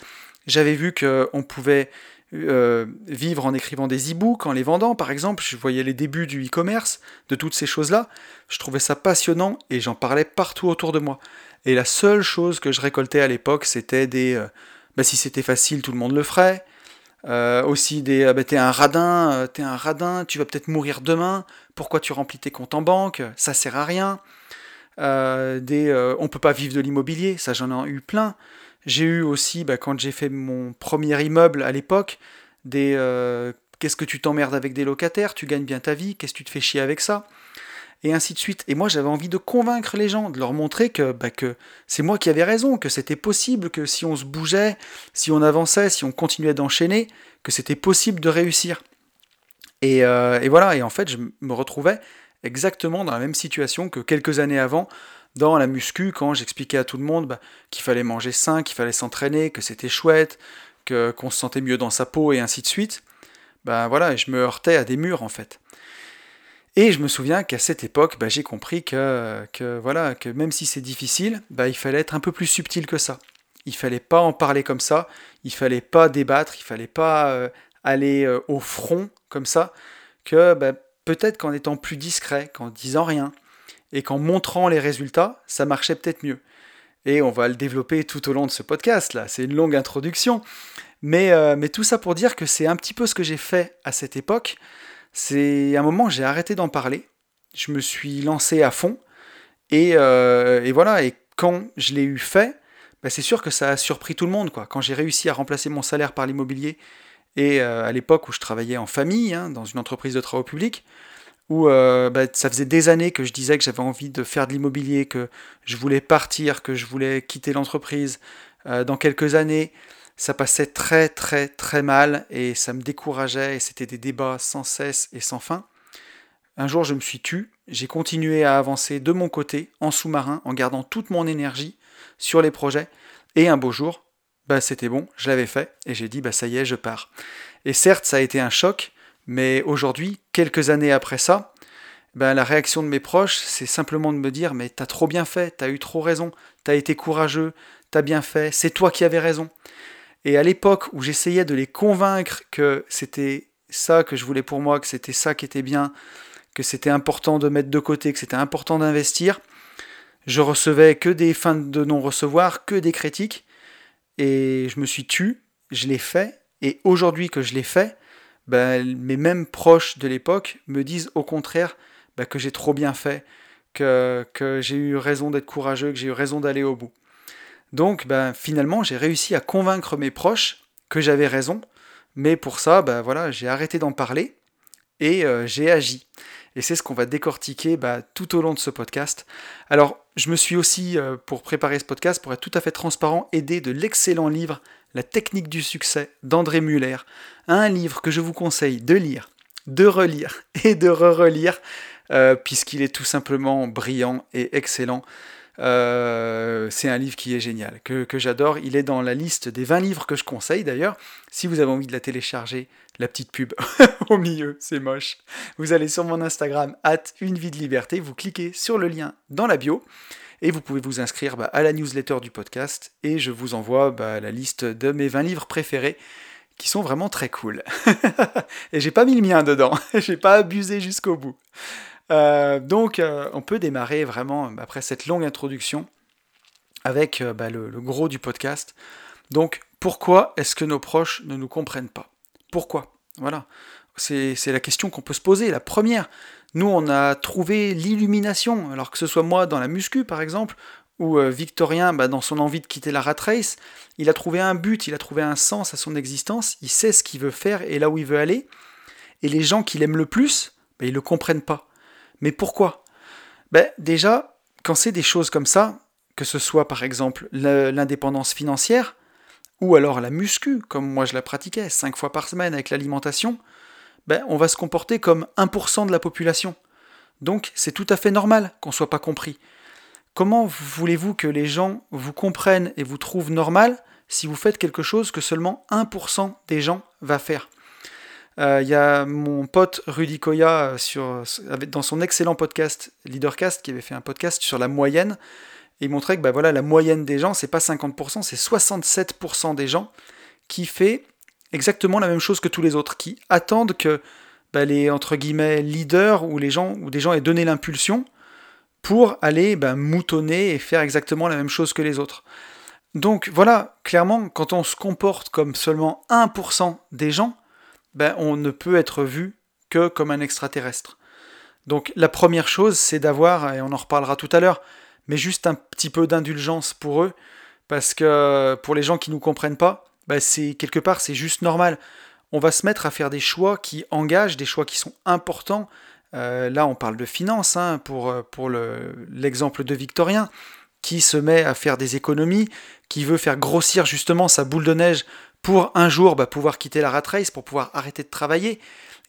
[SPEAKER 1] J'avais vu qu'on pouvait euh, vivre en écrivant des e-books, en les vendant par exemple. Je voyais les débuts du e-commerce, de toutes ces choses-là. Je trouvais ça passionnant et j'en parlais partout autour de moi. Et la seule chose que je récoltais à l'époque, c'était des... Euh, bah, si c'était facile, tout le monde le ferait. Euh, aussi des euh, bah, t'es un radin, t'es un radin, tu vas peut-être mourir demain, pourquoi tu remplis tes comptes en banque, ça sert à rien. Des on peut pas vivre de l'immobilier, ça j'en ai eu plein. J'ai eu aussi, bah, quand j'ai fait mon premier immeuble à l'époque, des qu'est-ce que tu t'emmerdes avec des locataires, tu gagnes bien ta vie, qu'est-ce que tu te fais chier avec ça? Et ainsi de suite. Et moi, j'avais envie de convaincre les gens, de leur montrer que, bah, que c'est moi qui avais raison, que c'était possible, que si on se bougeait, si on avançait, si on continuait d'enchaîner, que c'était possible de réussir. Et, euh, et, voilà, et en fait, je me retrouvais exactement dans la même situation que quelques années avant, dans la muscu, quand j'expliquais à tout le monde bah, qu'il fallait manger sain, qu'il fallait s'entraîner, que c'était chouette, que, qu'on se sentait mieux dans sa peau, et ainsi de suite. Ben voilà, je me heurtais à des murs en fait. Et je me souviens qu'à cette époque, bah, j'ai compris que, que, voilà, que même si c'est difficile, bah, il fallait être un peu plus subtil que ça. Il fallait pas en parler comme ça, il fallait pas débattre, il fallait pas euh, aller euh, au front comme ça, que peut-être qu'en étant plus discret, qu'en disant rien, et qu'en montrant les résultats, ça marchait peut-être mieux. Et on va le développer tout au long de ce podcast, là, c'est une longue introduction. Mais, euh, mais tout ça pour dire que c'est un petit peu ce que j'ai fait à cette époque. C'est un moment j'ai arrêté d'en parler, je me suis lancé à fond, et, euh, voilà, et quand je l'ai eu fait, bah c'est sûr que ça a surpris tout le monde. Quoi. Quand j'ai réussi à remplacer mon salaire par l'immobilier, et euh, à l'époque où je travaillais en famille, hein, dans une entreprise de travaux publics, où euh, bah, ça faisait des années que je disais que j'avais envie de faire de l'immobilier, que je voulais partir, que je voulais quitter l'entreprise euh, dans quelques années, ça passait très très très mal et ça me décourageait et c'était des débats sans cesse et sans fin. Un jour je me suis tu, j'ai continué à avancer de mon côté en sous-marin en gardant toute mon énergie sur les projets et un beau jour, bah c'était bon, je l'avais fait et j'ai dit bah ça y est, je pars. Et certes, ça a été un choc, mais aujourd'hui, quelques années après ça, ben, la réaction de mes proches, c'est simplement de me dire mais t'as trop bien fait, t'as eu trop raison, t'as été courageux, t'as bien fait, c'est toi qui avais raison. Et à l'époque où j'essayais de les convaincre que c'était ça que je voulais pour moi, que c'était ça qui était bien, que c'était important de mettre de côté, que c'était important d'investir, je recevais que des fins de non-recevoir, que des critiques, et je me suis tu, je l'ai fait, et aujourd'hui que je l'ai fait, ben, mes mêmes proches de l'époque me disent au contraire ben, que j'ai trop bien fait, que, j'ai eu raison d'être courageux, que j'ai eu raison d'aller au bout. Donc ben, finalement, j'ai réussi à convaincre mes proches que j'avais raison, mais pour ça, voilà, j'ai arrêté d'en parler et euh, j'ai agi. Et c'est ce qu'on va décortiquer tout au long de ce podcast. Alors, je me suis aussi, euh, pour préparer ce podcast, pour être tout à fait transparent, aidé de l'excellent livre La technique du succès d'André Muller, un livre que je vous conseille de lire, de relire <laughs> et de re-relire, euh, puisqu'il est tout simplement brillant et excellent. Euh, c'est un livre qui est génial, que, j'adore. Il est dans la liste des 20 livres que je conseille d'ailleurs. Si vous avez envie de la télécharger, la petite pub <laughs> au milieu, c'est moche. Vous allez sur mon Instagram, at une vie de liberté, vous cliquez sur le lien dans la bio. Et vous pouvez vous inscrire bah, à la newsletter du podcast et je vous envoie bah, la liste de mes 20 livres préférés qui sont vraiment très cool. <laughs> et j'ai pas mis le mien dedans, <laughs> j'ai pas abusé jusqu'au bout. Euh, donc, euh, on peut démarrer vraiment après cette longue introduction avec euh, bah, le, gros du podcast. Donc, pourquoi est-ce que nos proches ne nous comprennent pas? Pourquoi? Voilà. C'est la question qu'on peut se poser. La première, nous, on a trouvé l'illumination. Alors que ce soit moi dans la muscu, par exemple, ou Victorien, bah, dans son envie de quitter la rat race, il a trouvé un but, il a trouvé un sens à son existence, il sait ce qu'il veut faire et là où il veut aller. Et les gens qui l'aiment le plus, bah, ils ne le comprennent pas. Mais pourquoi? Ben, Déjà, quand c'est des choses comme ça, que ce soit par exemple l'indépendance financière, ou alors la muscu, comme moi je la pratiquais, 5 fois par semaine avec l'alimentation, ben, on va se comporter comme 1% de la population. Donc c'est tout à fait normal qu'on ne soit pas compris. comment voulez-vous que les gens vous comprennent et vous trouvent normal si vous faites quelque chose que seulement 1% des gens va faire? Euh, Il y a mon pote Rudy Koya euh, dans son excellent podcast Leadercast qui avait fait un podcast sur la moyenne. Et il montrait que bah, voilà, la moyenne des gens, c'est pas 50%, c'est 67% des gens qui fait exactement la même chose que tous les autres, qui attendent que bah, les entre guillemets leaders ou les gens ou des gens aient donné l'impulsion pour aller bah, moutonner et faire exactement la même chose que les autres. Donc voilà, clairement, quand on se comporte comme seulement 1% des gens, ben, on ne peut être vu que comme un extraterrestre. Donc la première chose, c'est d'avoir, et on en reparlera tout à l'heure, mais juste un petit peu d'indulgence pour eux, parce que pour les gens qui ne nous comprennent pas, ben, c'est quelque part c'est juste normal. On va se mettre à faire des choix qui engagent, des choix qui sont importants. Euh, là, on parle de finances hein, pour, pour l'exemple de Victorien qui se met à faire des économies, qui veut faire grossir justement sa boule de neige pour un jour bah, pouvoir quitter la rat race, pour pouvoir arrêter de travailler.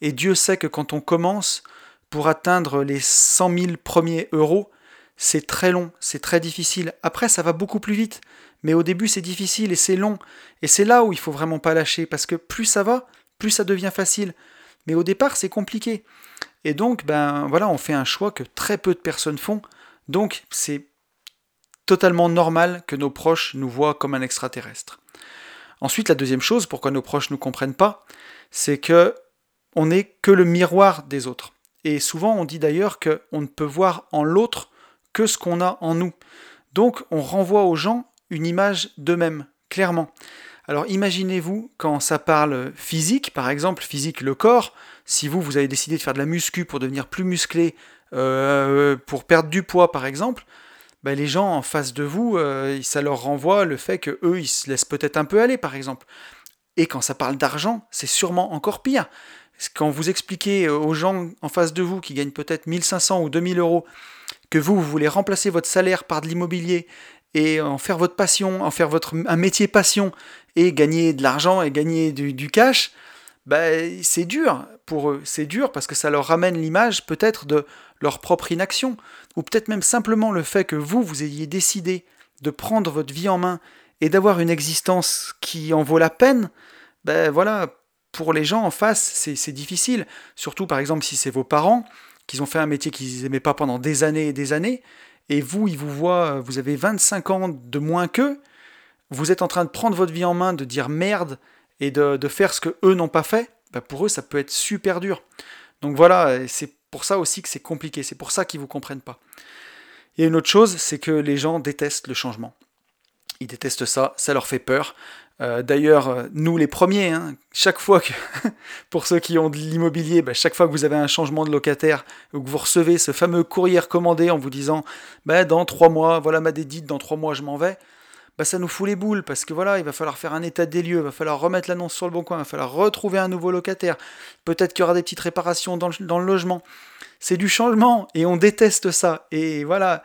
[SPEAKER 1] Et Dieu sait que quand on commence pour atteindre les 100 000 premiers euros, c'est très long, c'est très difficile. Après, ça va beaucoup plus vite. Mais au début, c'est difficile et c'est long. Et c'est là où il faut vraiment pas lâcher, parce que plus ça va, plus ça devient facile. Mais au départ, c'est compliqué. Et donc, ben voilà, on fait un choix que très peu de personnes font. Donc, c'est totalement normal que nos proches nous voient comme un extraterrestre. Ensuite, la deuxième chose, pourquoi nos proches ne nous comprennent pas, c'est que on n'est que le miroir des autres. Et souvent, on dit d'ailleurs qu'on ne peut voir en l'autre que ce qu'on a en nous. Donc, on renvoie aux gens une image d'eux-mêmes, clairement. Alors, imaginez-vous quand ça parle physique, par exemple, physique, le corps, si vous, vous avez décidé de faire de la muscu pour devenir plus musclé, euh, pour perdre du poids, par exemple, bah, les gens en face de vous, euh, ça leur renvoie le fait que eux, ils se laissent peut-être un peu aller, par exemple. Et quand ça parle d'argent, c'est sûrement encore pire. Quand vous expliquez aux gens en face de vous qui gagnent peut-être 1500 ou 2000 euros que vous, vous voulez remplacer votre salaire par de l'immobilier et en faire votre passion, en faire votre, un métier passion et gagner de l'argent et gagner du, cash, bah, c'est dur pour eux. C'est dur parce que ça leur ramène l'image peut-être de leur propre inaction, ou peut-être même simplement le fait que vous, vous ayez décidé de prendre votre vie en main et d'avoir une existence qui en vaut la peine, ben voilà, pour les gens en face, c'est difficile. Surtout par exemple si c'est vos parents, qui ont fait un métier qu'ils n'aimaient pas pendant des années et des années, et vous, ils vous voient, vous avez 25 ans de moins qu'eux, vous êtes en train de prendre votre vie en main, de dire merde et de, faire ce que eux n'ont pas fait, ben pour eux ça peut être super dur. Donc voilà, c'est pour ça aussi que c'est compliqué, c'est pour ça qu'ils ne vous comprennent pas. Et une autre chose, c'est que les gens détestent le changement. Ils détestent ça, ça leur fait peur. Euh, d'ailleurs, euh, nous les premiers, hein, chaque fois que, <laughs> pour ceux qui ont de l'immobilier, bah, chaque fois que vous avez un changement de locataire, ou que vous recevez ce fameux courrier recommandé en vous disant bah, dans trois mois, voilà ma dédite, dans trois mois je m'en vais, bah, ça nous fout les boules parce que voilà, il va falloir faire un état des lieux, il va falloir remettre l'annonce sur le bon coin, il va falloir retrouver un nouveau locataire, peut-être qu'il y aura des petites réparations dans le, logement. C'est du changement et on déteste ça. Et voilà.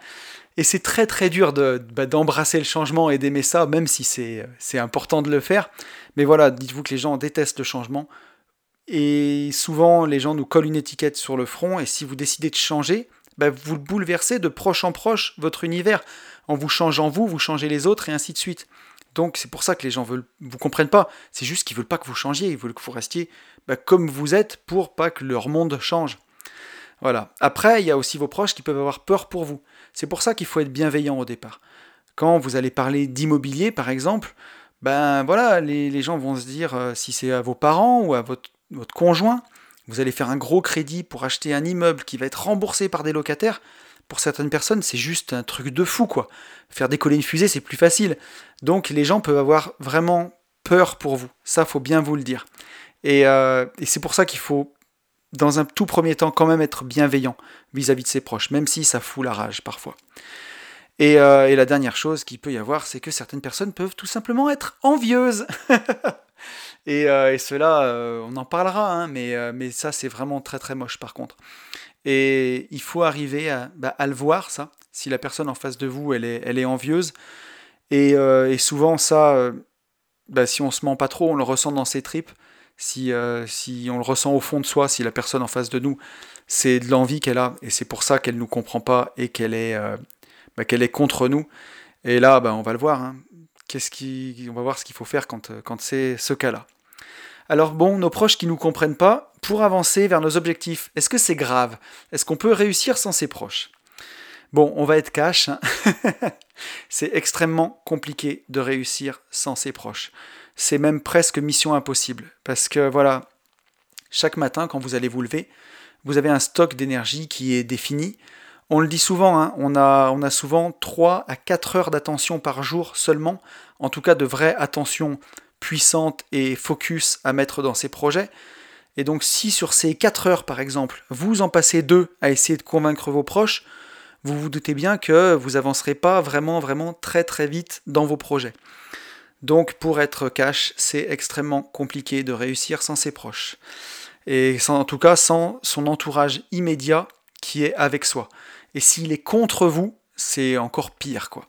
[SPEAKER 1] Et c'est très très dur bah, d'embrasser le changement et d'aimer ça, même si c'est important de le faire. Mais voilà, dites-vous que les gens détestent le changement. Et souvent, les gens nous collent une étiquette sur le front, et si vous décidez de changer, bah, vous bouleversez de proche en proche votre univers. En vous changeant vous, vous changez les autres et ainsi de suite. Donc c'est pour ça que les gens veulent, vous comprennent pas. C'est juste qu'ils veulent pas que vous changiez, ils veulent que vous restiez bah, comme vous êtes pour pas que leur monde change. Voilà. Après, il y a aussi vos proches qui peuvent avoir peur pour vous. C'est pour ça qu'il faut être bienveillant au départ. Quand vous allez parler d'immobilier, par exemple, ben voilà, les, gens vont se dire euh, si c'est à vos parents ou à votre, conjoint, vous allez faire un gros crédit pour acheter un immeuble qui va être remboursé par des locataires, pour certaines personnes, c'est juste un truc de fou, quoi. Faire décoller une fusée, c'est plus facile. Donc les gens peuvent avoir vraiment peur pour vous. Ça, faut bien vous le dire. Et, euh, c'est pour ça qu'il faut, dans un tout premier temps, quand même être bienveillant vis-à-vis de ses proches, même si ça fout la rage parfois. Et, euh, la dernière chose qu'il peut y avoir, c'est que certaines personnes peuvent tout simplement être envieuses. <laughs> et, euh, et, cela, on en parlera, hein, mais, ça, c'est vraiment très très moche par contre. Et il faut arriver bah, à, le voir, ça, si la personne en face de vous, elle est, envieuse. Et, euh, souvent, ça, euh, bah, si on se ment pas trop, on le ressent dans ses tripes. Si, euh, si on le ressent au fond de soi, si la personne en face de nous, c'est de l'envie qu'elle a, et c'est pour ça qu'elle ne nous comprend pas et qu'elle est, bah, qu'elle est contre nous. Et là, bah, on va le voir. Hein. Qu'est-ce qui, on va voir ce qu'il faut faire quand, quand c'est ce cas-là. Alors bon, nos proches qui ne nous comprennent pas, pour avancer vers nos objectifs, est-ce que c'est grave? Est-ce qu'on peut réussir sans ses proches? Bon, on va être cash. Hein. <laughs> c'est extrêmement compliqué de réussir sans ses proches. C'est même presque mission impossible. Parce que voilà, chaque matin, quand vous allez vous lever, vous avez un stock d'énergie qui est défini. On le dit souvent, hein, on, a, souvent 3 à 4 heures d'attention par jour seulement, en tout cas de vraie attention puissante et focus à mettre dans ses projets. Et donc si sur ces 4 heures par exemple, vous en passez 2 à essayer de convaincre vos proches, vous vous doutez bien que vous avancerez pas vraiment vraiment très très vite dans vos projets. Donc pour être cash, c'est extrêmement compliqué de réussir sans ses proches. Et en tout cas sans son entourage immédiat qui est avec soi. Et s'il est contre vous, c'est encore pire quoi.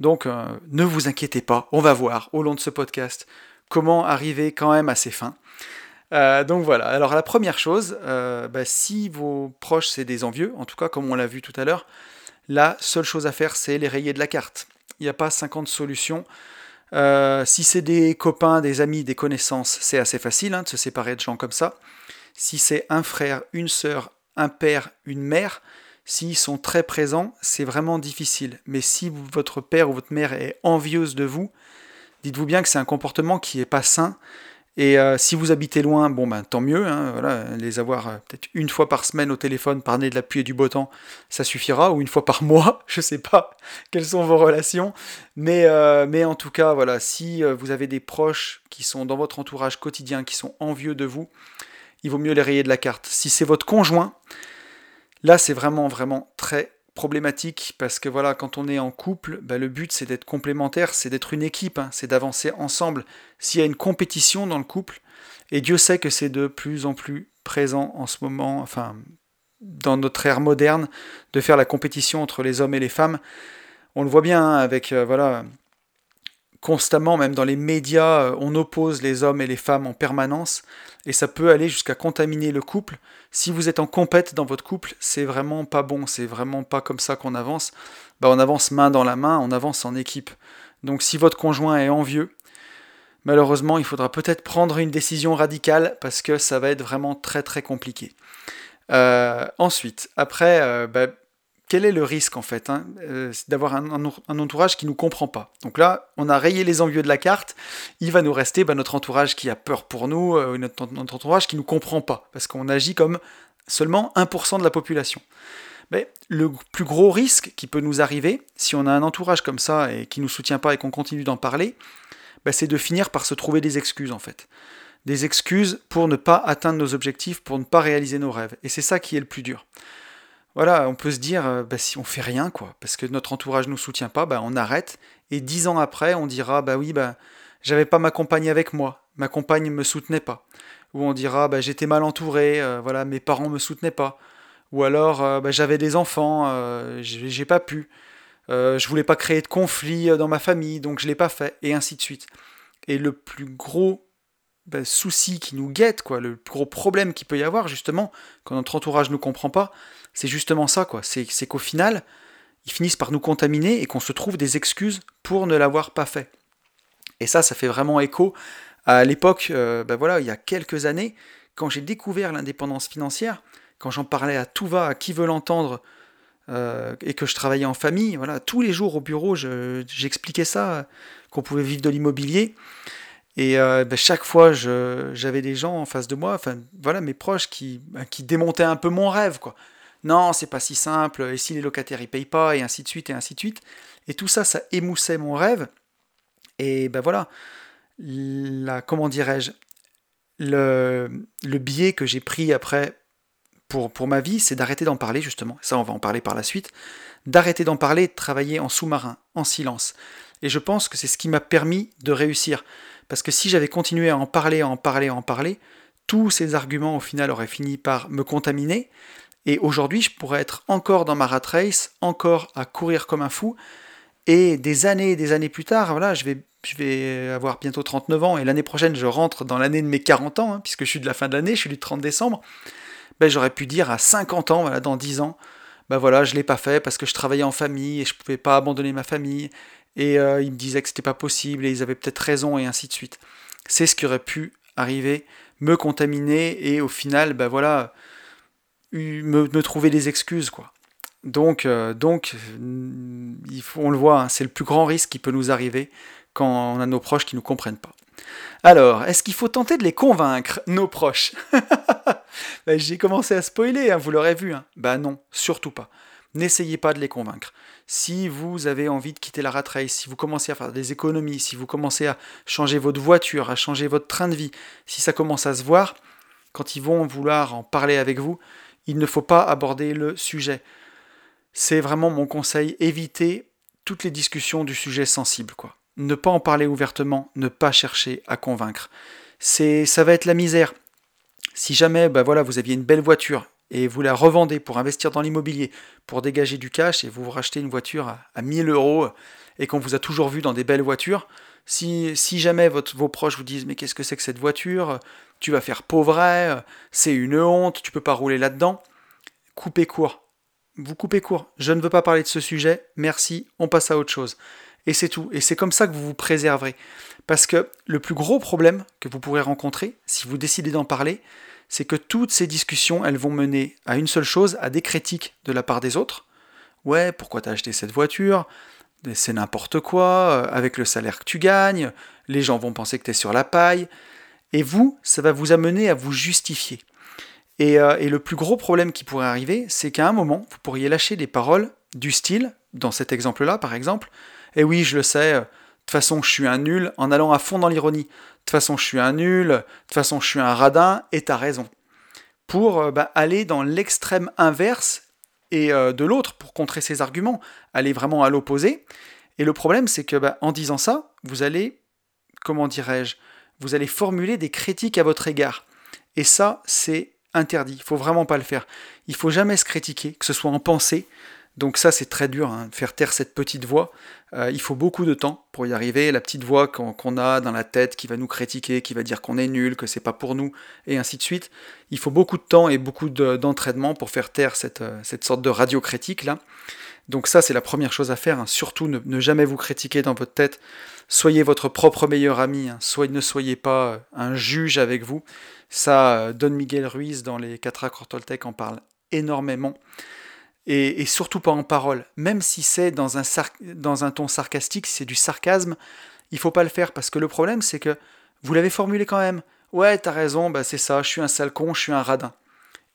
[SPEAKER 1] Donc euh, ne vous inquiétez pas, on va voir au long de ce podcast comment arriver quand même à ses fins. Euh, donc voilà, alors la première chose, euh, bah, si vos proches c'est des envieux, en tout cas comme on l'a vu tout à l'heure, la seule chose à faire c'est les rayer de la carte. Il n'y a pas 50 solutions. Euh, si c'est des copains, des amis, des connaissances, c'est assez facile hein, de se séparer de gens comme ça. Si c'est un frère, une sœur, un père, une mère, s'ils sont très présents, c'est vraiment difficile. Mais si votre père ou votre mère est envieuse de vous, dites-vous bien que c'est un comportement qui n'est pas sain. Et euh, si vous habitez loin, bon ben tant mieux, hein, voilà, les avoir euh, peut-être une fois par semaine au téléphone, parler de la pluie et du beau temps, ça suffira, ou une fois par <laughs> mois, je sais pas quelles sont vos relations, mais, euh, mais en tout cas, voilà, si vous avez des proches qui sont dans votre entourage quotidien, qui sont envieux de vous, il vaut mieux les rayer de la carte. Si c'est votre conjoint, là c'est vraiment vraiment très problématique parce que voilà, quand on est en couple, bah, le but c'est d'être complémentaire, c'est d'être une équipe, hein, c'est d'avancer ensemble. S'il y a une compétition dans le couple, et Dieu sait que c'est de plus en plus présent en ce moment, enfin dans notre ère moderne, de faire la compétition entre les hommes et les femmes. On le voit bien hein, avec euh, voilà constamment, même dans les médias, euh, on oppose les hommes et les femmes en permanence, et ça peut aller jusqu'à contaminer le couple. Si vous êtes en compète dans votre couple, c'est vraiment pas bon, c'est vraiment pas comme ça qu'on avance. Bah, on avance main dans la main, on avance en équipe. Donc si votre conjoint est envieux, malheureusement, il faudra peut-être prendre une décision radicale parce que ça va être vraiment très très compliqué. Euh, ensuite, après, euh, bah, quel est le risque en fait hein euh, d'avoir un, entourage qui ne nous comprend pas Donc là, on a rayé les envieux de la carte, il va nous rester bah, notre entourage qui a peur pour nous, euh, notre, entourage qui ne nous comprend pas, parce qu'on agit comme seulement 1% de la population. Mais le plus gros risque qui peut nous arriver, si on a un entourage comme ça et qui ne nous soutient pas et qu'on continue d'en parler, bah, c'est de finir par se trouver des excuses en fait. Des excuses pour ne pas atteindre nos objectifs, pour ne pas réaliser nos rêves. Et c'est ça qui est le plus dur voilà, on peut se dire, euh, bah, si on fait rien, quoi, parce que notre entourage nous soutient pas, bah, on arrête. Et dix ans après, on dira, bah oui, bah, j'avais pas ma compagne avec moi, ma compagne me soutenait pas. Ou on dira, bah, j'étais mal entouré, euh, voilà, mes parents me soutenaient pas. Ou alors, euh, bah, j'avais des enfants, j'ai pas pu. je voulais pas créer de conflit dans ma famille, donc je l'ai pas fait, et ainsi de suite. Et le plus gros bah, souci qui nous guette, quoi, le plus gros problème qu'il peut y avoir, justement, quand notre entourage ne comprend pas, c'est justement ça. C'est, qu'au final, ils finissent par nous contaminer et qu'on se trouve des excuses pour ne l'avoir pas fait. Et ça, ça fait vraiment écho à l'époque, euh, ben voilà, il y a quelques années, quand j'ai découvert l'indépendance financière, quand j'en parlais à tout va, à qui veut l'entendre, euh, et que je travaillais en famille, voilà, tous les jours au bureau, j'expliquais ça, qu'on pouvait vivre de l'immobilier. Et euh, ben, chaque fois, j'avais des gens en face de moi, voilà, mes proches qui, ben, qui démontaient un peu mon rêve, quoi non, c'est pas si simple, et si les locataires ils payent pas, et ainsi de suite, et ainsi de suite. Et tout ça, ça émoussait mon rêve. Et ben voilà, la, comment dirais-je, le, biais que j'ai pris après pour, pour ma vie, c'est d'arrêter d'en parler justement. Ça, on va en parler par la suite. D'arrêter d'en parler, de travailler en sous-marin, en silence. Et je pense que c'est ce qui m'a permis de réussir. Parce que si j'avais continué à en parler, à en parler, à en parler, tous ces arguments au final auraient fini par me contaminer. Et aujourd'hui, je pourrais être encore dans ma rat race, encore à courir comme un fou. Et des années et des années plus tard, voilà, je vais, je vais avoir bientôt 39 ans et l'année prochaine, je rentre dans l'année de mes 40 ans, hein, puisque je suis de la fin de l'année, je suis du 30 décembre. Ben, j'aurais pu dire à 50 ans, voilà, dans 10 ans, bah voilà, je l'ai pas fait parce que je travaillais en famille et je pouvais pas abandonner ma famille. Et euh, ils me disaient que c'était pas possible et ils avaient peut-être raison et ainsi de suite. C'est ce qui aurait pu arriver, me contaminer et au final, bah voilà, me, trouver des excuses quoi. Donc, euh, donc on le voit, hein, c'est le plus grand risque qui peut nous arriver quand on a nos proches qui ne nous comprennent pas. Alors, est-ce qu'il faut tenter de les convaincre, nos proches? <laughs> Ben, J'ai commencé à spoiler, hein, vous l'aurez vu. Hein. Ben non, surtout pas. N'essayez pas de les convaincre. Si vous avez envie de quitter la rat race, si vous commencez à faire des économies, si vous commencez à changer votre voiture, à changer votre train de vie, si ça commence à se voir, quand ils vont vouloir en parler avec vous, il ne faut pas aborder le sujet. C'est vraiment mon conseil, évitez toutes les discussions du sujet sensible, quoi ne pas en parler ouvertement, ne pas chercher à convaincre. C'est, ça va être la misère. Si jamais, bah voilà, vous aviez une belle voiture et vous la revendez pour investir dans l'immobilier, pour dégager du cash et vous rachetez une voiture à, 1000 euros et qu'on vous a toujours vu dans des belles voitures, si, jamais vos proches vous disent mais qu'est-ce que c'est que cette voiture? Tu vas faire pauvre, c'est une honte, tu peux pas rouler là-dedans, coupez court. Vous coupez court. Je ne veux pas parler de ce sujet, merci, on passe à autre chose. Et c'est tout. Et c'est comme ça que vous vous préserverez. Parce que le plus gros problème que vous pourrez rencontrer, si vous décidez d'en parler, c'est que toutes ces discussions, elles vont mener à une seule chose, à des critiques de la part des autres. Ouais, pourquoi t'as acheté cette voiture? C'est n'importe quoi, euh, avec le salaire que tu gagnes, les gens vont penser que tu es sur la paille. Et vous, ça va vous amener à vous justifier. Et, euh, et le plus gros problème qui pourrait arriver, c'est qu'à un moment, vous pourriez lâcher des paroles du style, dans cet exemple-là par exemple, et oui, je le sais, de toute façon, je suis un nul, en allant à fond dans l'ironie. De toute façon, je suis un nul, de toute façon, je suis un radin, et t'as raison. Pour euh, bah, aller dans l'extrême inverse et euh, de l'autre, pour contrer ses arguments, aller vraiment à l'opposé. Et le problème, c'est que bah, en disant ça, vous allez, comment dirais-je, vous allez formuler des critiques à votre égard. Et ça, c'est interdit. Il faut vraiment pas le faire. Il faut jamais se critiquer, que ce soit en pensée, donc ça, c'est très dur, hein, faire taire cette petite voix. Euh, il faut beaucoup de temps pour y arriver. La petite voix qu'on a dans la tête qui va nous critiquer, qui va dire qu'on est nul, que c'est pas pour nous, et ainsi de suite. Il faut beaucoup de temps et beaucoup d'entraînement pour faire taire cette, euh, cette, sorte de radio critique là. Donc ça, c'est la première chose à faire. Hein. Surtout, ne, jamais vous critiquer dans votre tête. Soyez votre propre meilleur ami. Hein. ne soyez pas euh, un juge avec vous. Ça, Don Miguel Ruiz dans les 4 accords Toltec en parle énormément et, surtout pas en parole. Même si c'est dans un, ton sarcastique, c'est du sarcasme, il faut pas le faire parce que le problème c'est que vous l'avez formulé quand même. Ouais, t'as raison, bah c'est ça, je suis un sale con, je suis un radin.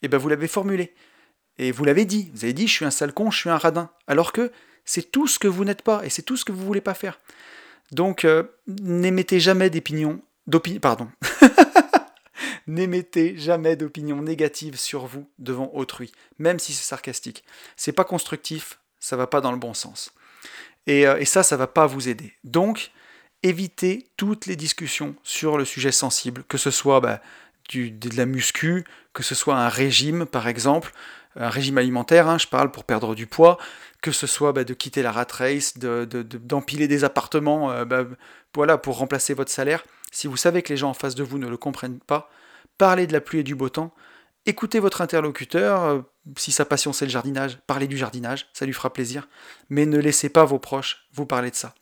[SPEAKER 1] Et ben vous l'avez formulé. Et vous l'avez dit, vous avez dit je suis un sale con, je suis un radin. Alors que c'est tout ce que vous n'êtes pas et c'est tout ce que vous voulez pas faire. Donc euh, n'émettez jamais d'opinion, pardon. <laughs> N'émettez jamais d'opinion négative sur vous devant autrui, même si c'est sarcastique. C'est pas constructif, ça va pas dans le bon sens. Et, euh, ça, ça va pas vous aider. Donc, évitez toutes les discussions sur le sujet sensible, que ce soit bah, du, de la muscu, que ce soit un régime par exemple, un régime alimentaire, hein, je parle pour perdre du poids, que ce soit bah, de quitter la rat race, d'empiler de, des appartements euh, bah, voilà, pour remplacer votre salaire. Si vous savez que les gens en face de vous ne le comprennent pas, parlez de la pluie et du beau temps, écoutez votre interlocuteur, euh, si sa passion c'est le jardinage, parlez du jardinage, ça lui fera plaisir, mais ne laissez pas vos proches vous parler de ça.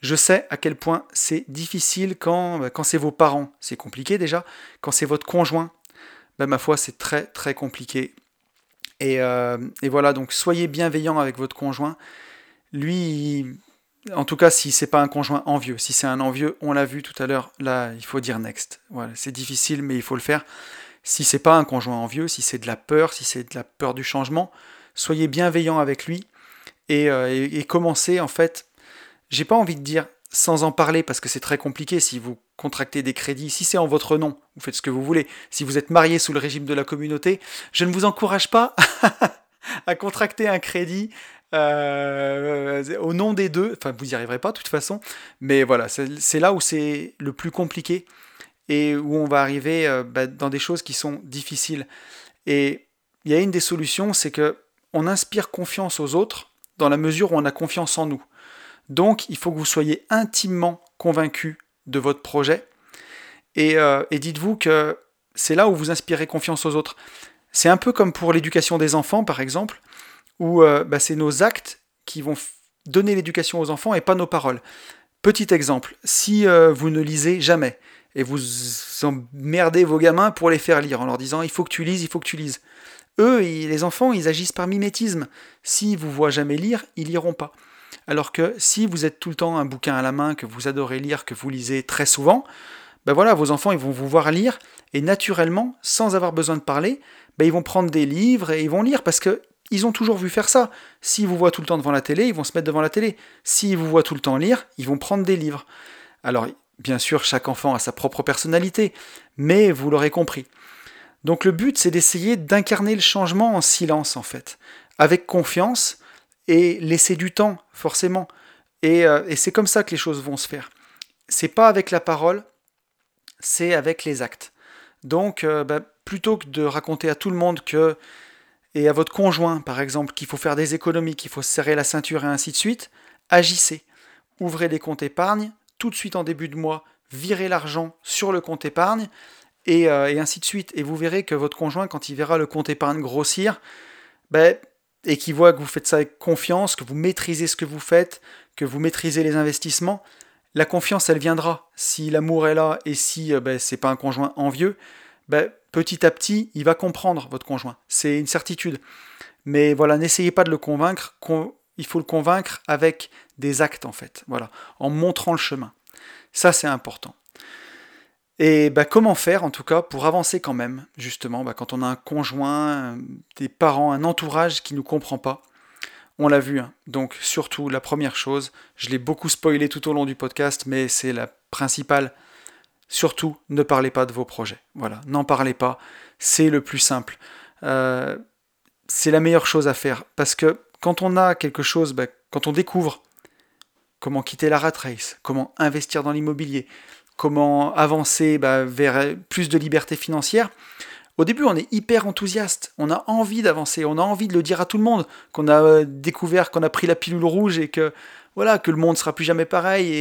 [SPEAKER 1] Je sais à quel point c'est difficile quand, bah, c'est vos parents, c'est compliqué déjà, quand c'est votre conjoint, bah, ma foi c'est très très compliqué. Et, euh, et, voilà, donc soyez bienveillant avec votre conjoint. Lui, en tout cas, si c'est pas un conjoint envieux, si c'est un envieux, on l'a vu tout à l'heure, là, il faut dire next. Voilà, c'est difficile, mais il faut le faire. Si c'est pas un conjoint envieux, si c'est de la peur, si c'est de la peur du changement, soyez bienveillant avec lui et, euh, commencez en fait. J'ai pas envie de dire sans en parler parce que c'est très compliqué si vous contractez des crédits. Si c'est en votre nom, vous faites ce que vous voulez. Si vous êtes marié sous le régime de la communauté, je ne vous encourage pas <laughs> à contracter un crédit euh, au nom des deux, enfin vous n'y arriverez pas de toute façon, mais voilà, c'est là où c'est le plus compliqué et où on va arriver euh, bah, dans des choses qui sont difficiles. Et il y a une des solutions, c'est que on inspire confiance aux autres dans la mesure où on a confiance en nous. Donc il faut que vous soyez intimement convaincu de votre projet et, euh, et dites-vous que c'est là où vous inspirez confiance aux autres. C'est un peu comme pour l'éducation des enfants, par exemple où euh, bah, c'est nos actes qui vont donner l'éducation aux enfants et pas nos paroles. Petit exemple, si euh, vous ne lisez jamais et vous emmerdez vos gamins pour les faire lire en leur disant il faut que tu lises, il faut que tu lises. Eux, les enfants, ils agissent par mimétisme. S'ils vous voient jamais lire, ils liront pas. Alors que si vous êtes tout le temps un bouquin à la main, que vous adorez lire, que vous lisez très souvent, ben voilà, vos enfants ils vont vous voir lire et naturellement, sans avoir besoin de parler, ben ils vont prendre des livres et ils vont lire parce que ils ont toujours vu faire ça. S'ils vous voient tout le temps devant la télé, ils vont se mettre devant la télé. S'ils vous voient tout le temps lire, ils vont prendre des livres. Alors, bien sûr, chaque enfant a sa propre personnalité, mais vous l'aurez compris. Donc le but, c'est d'essayer d'incarner le changement en silence, en fait, avec confiance et laisser du temps, forcément. Et, euh, c'est comme ça que les choses vont se faire. C'est pas avec la parole, c'est avec les actes. Donc, euh, bah, plutôt que de raconter à tout le monde que et à votre conjoint, par exemple, qu'il faut faire des économies, qu'il faut se serrer la ceinture et ainsi de suite, agissez. Ouvrez des comptes épargne, tout de suite en début de mois, virez l'argent sur le compte épargne, et, euh, ainsi de suite. Et vous verrez que votre conjoint, quand il verra le compte épargne grossir, ben, et qu'il voit que vous faites ça avec confiance, que vous maîtrisez ce que vous faites, que vous maîtrisez les investissements, la confiance, elle viendra. Si l'amour est là et si euh, ben, c'est pas un conjoint envieux, ben, petit à petit, il va comprendre votre conjoint. C'est une certitude. Mais voilà, n'essayez pas de le convaincre. Il faut le convaincre avec des actes, en fait. Voilà, en montrant le chemin. Ça, c'est important. Et bah, comment faire, en tout cas, pour avancer quand même, justement, bah, quand on a un conjoint, des parents, un entourage qui ne nous comprend pas? On l'a vu. Hein. Donc, surtout, la première chose, je l'ai beaucoup spoilé tout au long du podcast, mais c'est la principale Surtout, ne parlez pas de vos projets. Voilà, n'en parlez pas. C'est le plus simple. Euh, c'est la meilleure chose à faire parce que quand on a quelque chose, bah, quand on découvre comment quitter la rat race, comment investir dans l'immobilier, comment avancer bah, vers plus de liberté financière, au début, on est hyper enthousiaste, on a envie d'avancer, on a envie de le dire à tout le monde, qu'on a euh, découvert, qu'on a pris la pilule rouge et que voilà, que le monde sera plus jamais pareil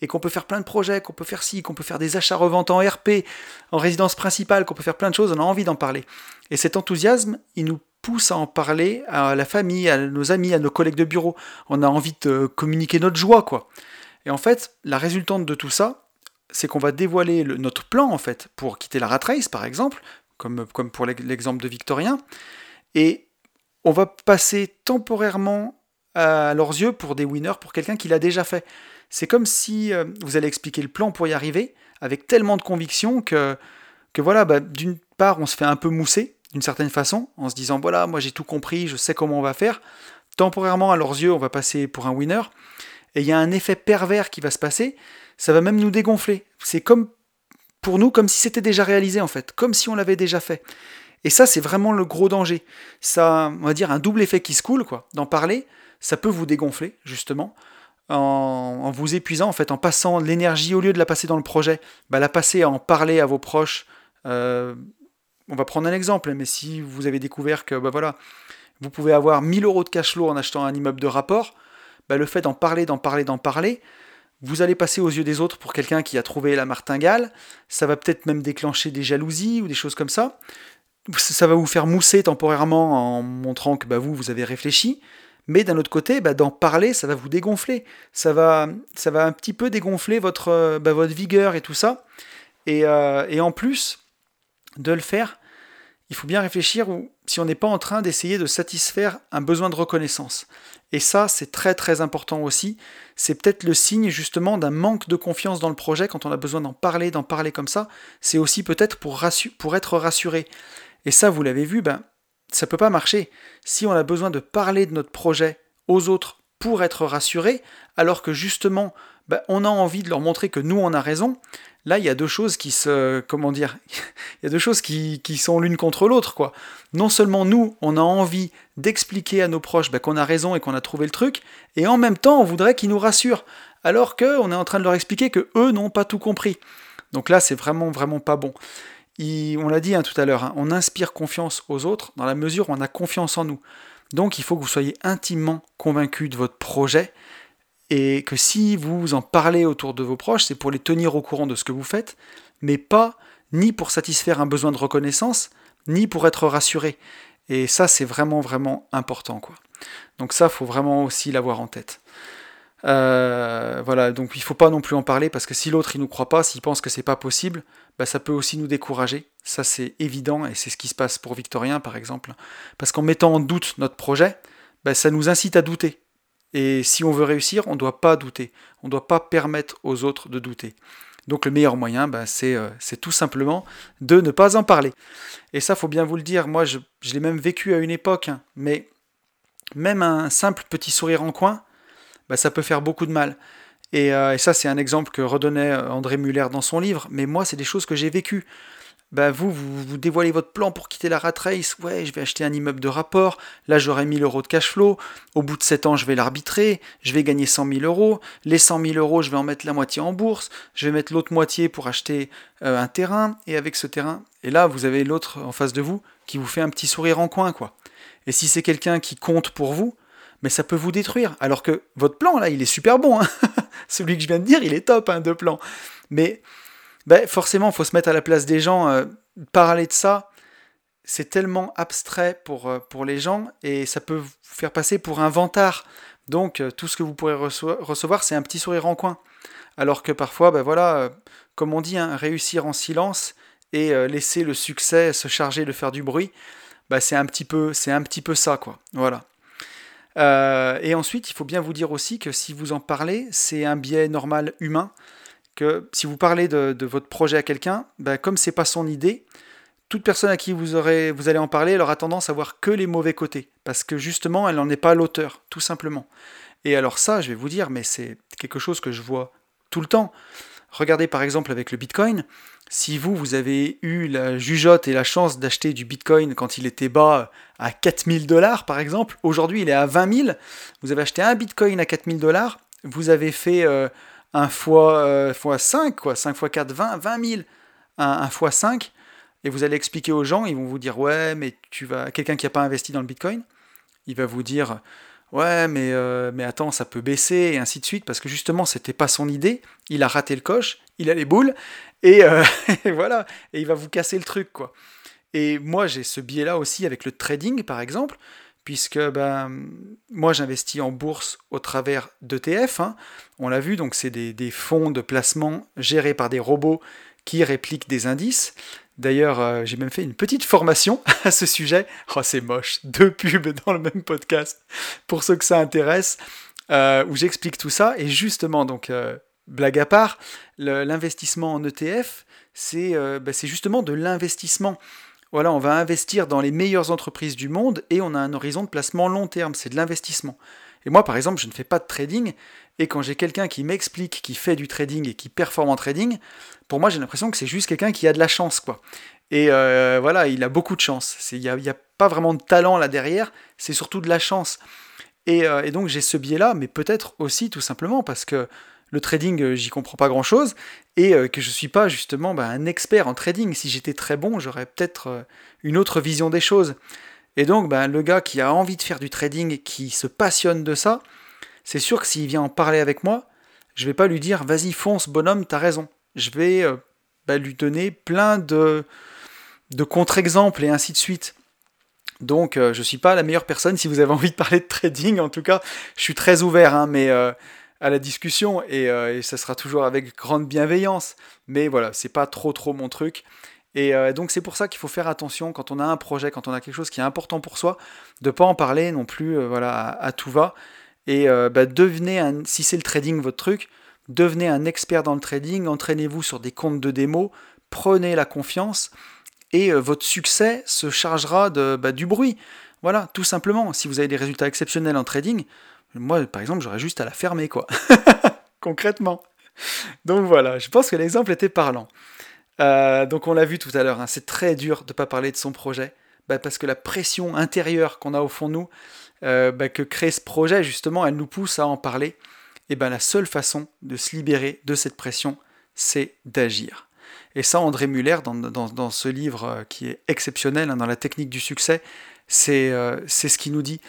[SPEAKER 1] et, qu'on peut faire plein de projets, qu'on peut faire ci, qu'on peut faire des achats reventes en RP, en résidence principale, qu'on peut faire plein de choses, on a envie d'en parler. Et cet enthousiasme, il nous pousse à en parler à la famille, à nos amis, à nos collègues de bureau. On a envie de communiquer notre joie, quoi. Et en fait, la résultante de tout ça, c'est qu'on va dévoiler notre plan, en fait, pour quitter la rat race, par exemple, comme, comme pour l'exemple de Victorien. Et on va passer temporairement à leurs yeux pour des winners, pour quelqu'un qui l'a déjà fait. C'est comme si euh, vous allez expliquer le plan pour y arriver avec tellement de conviction que, que voilà, bah, d'une part, on se fait un peu mousser d'une certaine façon en se disant voilà, moi j'ai tout compris, je sais comment on va faire. Temporairement, à leurs yeux, on va passer pour un winner. Et il y a un effet pervers qui va se passer, ça va même nous dégonfler. C'est comme pour nous comme si c'était déjà réalisé en fait, comme si on l'avait déjà fait. Et ça, c'est vraiment le gros danger. Ça, on va dire, un double effet qui se coule, quoi, d'en parler, ça peut vous dégonfler, justement, en, vous épuisant, en fait, en passant l'énergie, au lieu de la passer dans le projet, bah, la passer à en parler à vos proches. Euh, on va prendre un exemple, mais si vous avez découvert que bah, voilà, vous pouvez avoir 1000 euros de cash flow en achetant un immeuble de rapport, bah, le fait d'en parler, d'en parler, d'en parler, vous allez passer aux yeux des autres pour quelqu'un qui a trouvé la martingale, ça va peut-être même déclencher des jalousies ou des choses comme ça. Ça va vous faire mousser temporairement en montrant que bah, vous, vous avez réfléchi, mais d'un autre côté, bah, d'en parler, ça va vous dégonfler. Ça va, ça va un petit peu dégonfler votre, euh, bah, votre vigueur et tout ça. Euh, et, en plus de le faire, il faut bien réfléchir si on n'est pas en train d'essayer de satisfaire un besoin de reconnaissance. Et ça, c'est très très important aussi. C'est peut-être le signe justement d'un manque de confiance dans le projet quand on a besoin d'en parler, d'en parler comme ça. C'est aussi peut-être pour, pour être rassuré. Et ça, vous l'avez vu, ben, ça peut pas marcher. Si on a besoin de parler de notre projet aux autres pour être rassuré, alors que justement, bah, on a envie de leur montrer que nous, on a raison, là, il y a deux choses qui se... Comment dire <laughs> Il y a deux choses qui, sont l'une contre l'autre, quoi. Non seulement nous, on a envie d'expliquer à nos proches bah, qu'on a raison et qu'on a trouvé le truc, et en même temps, on voudrait qu'ils nous rassurent, alors qu'on est en train de leur expliquer que eux n'ont pas tout compris. Donc là, c'est vraiment, vraiment pas bon on l'a dit hein, tout à l'heure, hein, on inspire confiance aux autres dans la mesure où on a confiance en nous. Donc il faut que vous soyez intimement convaincu de votre projet et que si vous en parlez autour de vos proches, c'est pour les tenir au courant de ce que vous faites, mais pas ni pour satisfaire un besoin de reconnaissance, ni pour être rassuré. Et ça, c'est vraiment, vraiment important. Quoi. Donc ça, faut vraiment aussi l'avoir en tête. Euh, voilà, donc il faut pas non plus en parler parce que si l'autre il nous croit pas, s'il pense que c'est pas possible, bah, ça peut aussi nous décourager. Ça c'est évident et c'est ce qui se passe pour Victorien par exemple. Parce qu'en mettant en doute notre projet, bah, ça nous incite à douter. Et si on veut réussir, on ne doit pas douter. On ne doit pas permettre aux autres de douter. Donc le meilleur moyen, bah, euh, c'est tout simplement de ne pas en parler. Et ça, faut bien vous le dire, moi je, l'ai même vécu à une époque, hein. mais même un simple petit sourire en coin, ça peut faire beaucoup de mal. Euh, et, ça, c'est un exemple que redonnait euh, André Muller dans son livre, mais moi, c'est des choses que j'ai vécues. Bah vous, vous, dévoilez votre plan pour quitter la rat race. Ouais, je vais acheter un immeuble de rapport. Là, j'aurai 1000 euros de cash flow. Au bout de 7 ans, je vais l'arbitrer. Je vais gagner 100 000 euros. Les 100 000 euros, je vais en mettre la moitié en bourse. Je vais mettre l'autre moitié pour acheter euh, un terrain. Et avec ce terrain, et là, vous avez l'autre en face de vous qui vous fait un petit sourire en coin, quoi. Et si c'est quelqu'un qui compte pour vous, mais ça peut vous détruire. Alors que votre plan, là, il est super bon. Hein. <laughs> <laughs> Celui que je viens de dire, il est top, hein, de plan. Mais ben, forcément, il faut se mettre à la place des gens. Euh, parler de ça, c'est tellement abstrait pour, euh, pour les gens et ça peut vous faire passer pour un vantard. Donc, euh, tout ce que vous pourrez recevoir, c'est un petit sourire en coin. Alors que parfois, ben voilà, comme on dit, hein, réussir en silence et laisser le succès se charger de faire du bruit, ben, c'est un petit peu, c'est un petit peu ça, quoi. Voilà. Euh, et ensuite, il faut bien vous dire aussi que si vous en parlez, c'est un biais normal humain. Que si vous parlez de, votre projet à quelqu'un, ben, comme c'est pas son idée, toute personne à qui vous, aurez, vous allez en parler, elle aura tendance à voir que les mauvais côtés. Parce que justement, elle n'en est pas l'auteur, tout simplement. Et alors ça, je vais vous dire, mais c'est quelque chose que je vois tout le temps. Regardez par exemple avec le Bitcoin, si vous, vous avez eu la jugeote et la chance d'acheter du Bitcoin quand il était bas à 4000 dollars par exemple, aujourd'hui il est à 20 000, vous avez acheté un Bitcoin à 4000 dollars, vous avez fait euh, un fois, euh, fois 5, quoi, 5 fois 4, 20, 20 000, un, fois 5, et vous allez expliquer aux gens, ils vont vous dire, ouais, mais tu vas, quelqu'un qui n'a pas investi dans le Bitcoin, il va vous dire, ouais, mais, euh, mais attends, ça peut baisser, et ainsi de suite, parce que justement, c'était pas son idée, il a raté le coche, il a les boules, et, euh, <laughs> voilà, et il va vous casser le truc, quoi. Et moi, j'ai ce biais-là aussi avec le trading, par exemple, puisque ben, moi, j'investis en bourse au travers d'ETF, hein. on l'a vu, donc c'est des fonds de placement gérés par des robots qui répliquent des indices. D'ailleurs, euh, j'ai même fait une petite formation <laughs> à ce sujet. Oh, c'est moche, deux pubs dans le même podcast, pour ceux que ça intéresse, euh, où j'explique tout ça. Et justement, donc, euh, blague à part, l'investissement en ETF, bah, c'est justement de l'investissement. Voilà, on va investir dans les meilleures entreprises du monde et on a un horizon de placement long terme, c'est de l'investissement. Et moi, par exemple, je ne fais pas de trading, et quand j'ai quelqu'un qui m'explique qui fait du trading et qui performe en trading, pour moi, j'ai l'impression que c'est juste quelqu'un qui a de la chance, quoi. Et euh, voilà, il a beaucoup de chance. Il n'y a, pas vraiment de talent là derrière, c'est surtout de la chance. Et, euh, donc j'ai ce biais-là, mais peut-être aussi tout simplement parce que le trading, euh, j'y comprends pas grand-chose, et que je suis pas justement bah, un expert en trading. Si j'étais très bon, j'aurais peut-être une autre vision des choses. Et donc, bah, le gars qui a envie de faire du trading et qui se passionne de ça, c'est sûr que s'il vient en parler avec moi, je vais pas lui dire vas-y fonce bonhomme, t'as raison je vais euh, bah, lui donner plein de, de contre-exemples et ainsi de suite. Donc euh, je ne suis pas la meilleure personne si vous avez <laughs> envie de parler de trading. En tout cas, je suis très ouvert hein, euh, à la discussion et, ça sera toujours avec grande bienveillance. Mais voilà, c'est pas trop trop mon truc. Et donc c'est pour ça qu'il faut faire attention quand on a un projet, quand on a quelque chose qui est important pour soi, de ne pas en parler non plus voilà, à, tout va. Et bah, devenez, un, si c'est le trading votre truc, Devenez un expert dans le trading, entraînez-vous sur des comptes de démo, prenez la confiance et euh, votre succès se chargera de, bah, du bruit. Voilà, tout simplement. Si vous avez des résultats exceptionnels en trading, moi par exemple j'aurais juste à la fermer quoi. <laughs> Concrètement. Donc voilà, je pense que l'exemple était parlant. Euh, donc on l'a vu tout à l'heure, hein, c'est très dur de ne pas parler de son projet, bah, parce que la pression intérieure qu'on a au fond de nous, euh, bah, que crée ce projet justement, elle nous pousse à en parler et bien la seule façon de se libérer de cette pression, c'est d'agir. Et ça, André Muller, dans, ce livre euh, qui est exceptionnel, hein, dans la technique du succès, euh, c'est ce qu'il nous dit.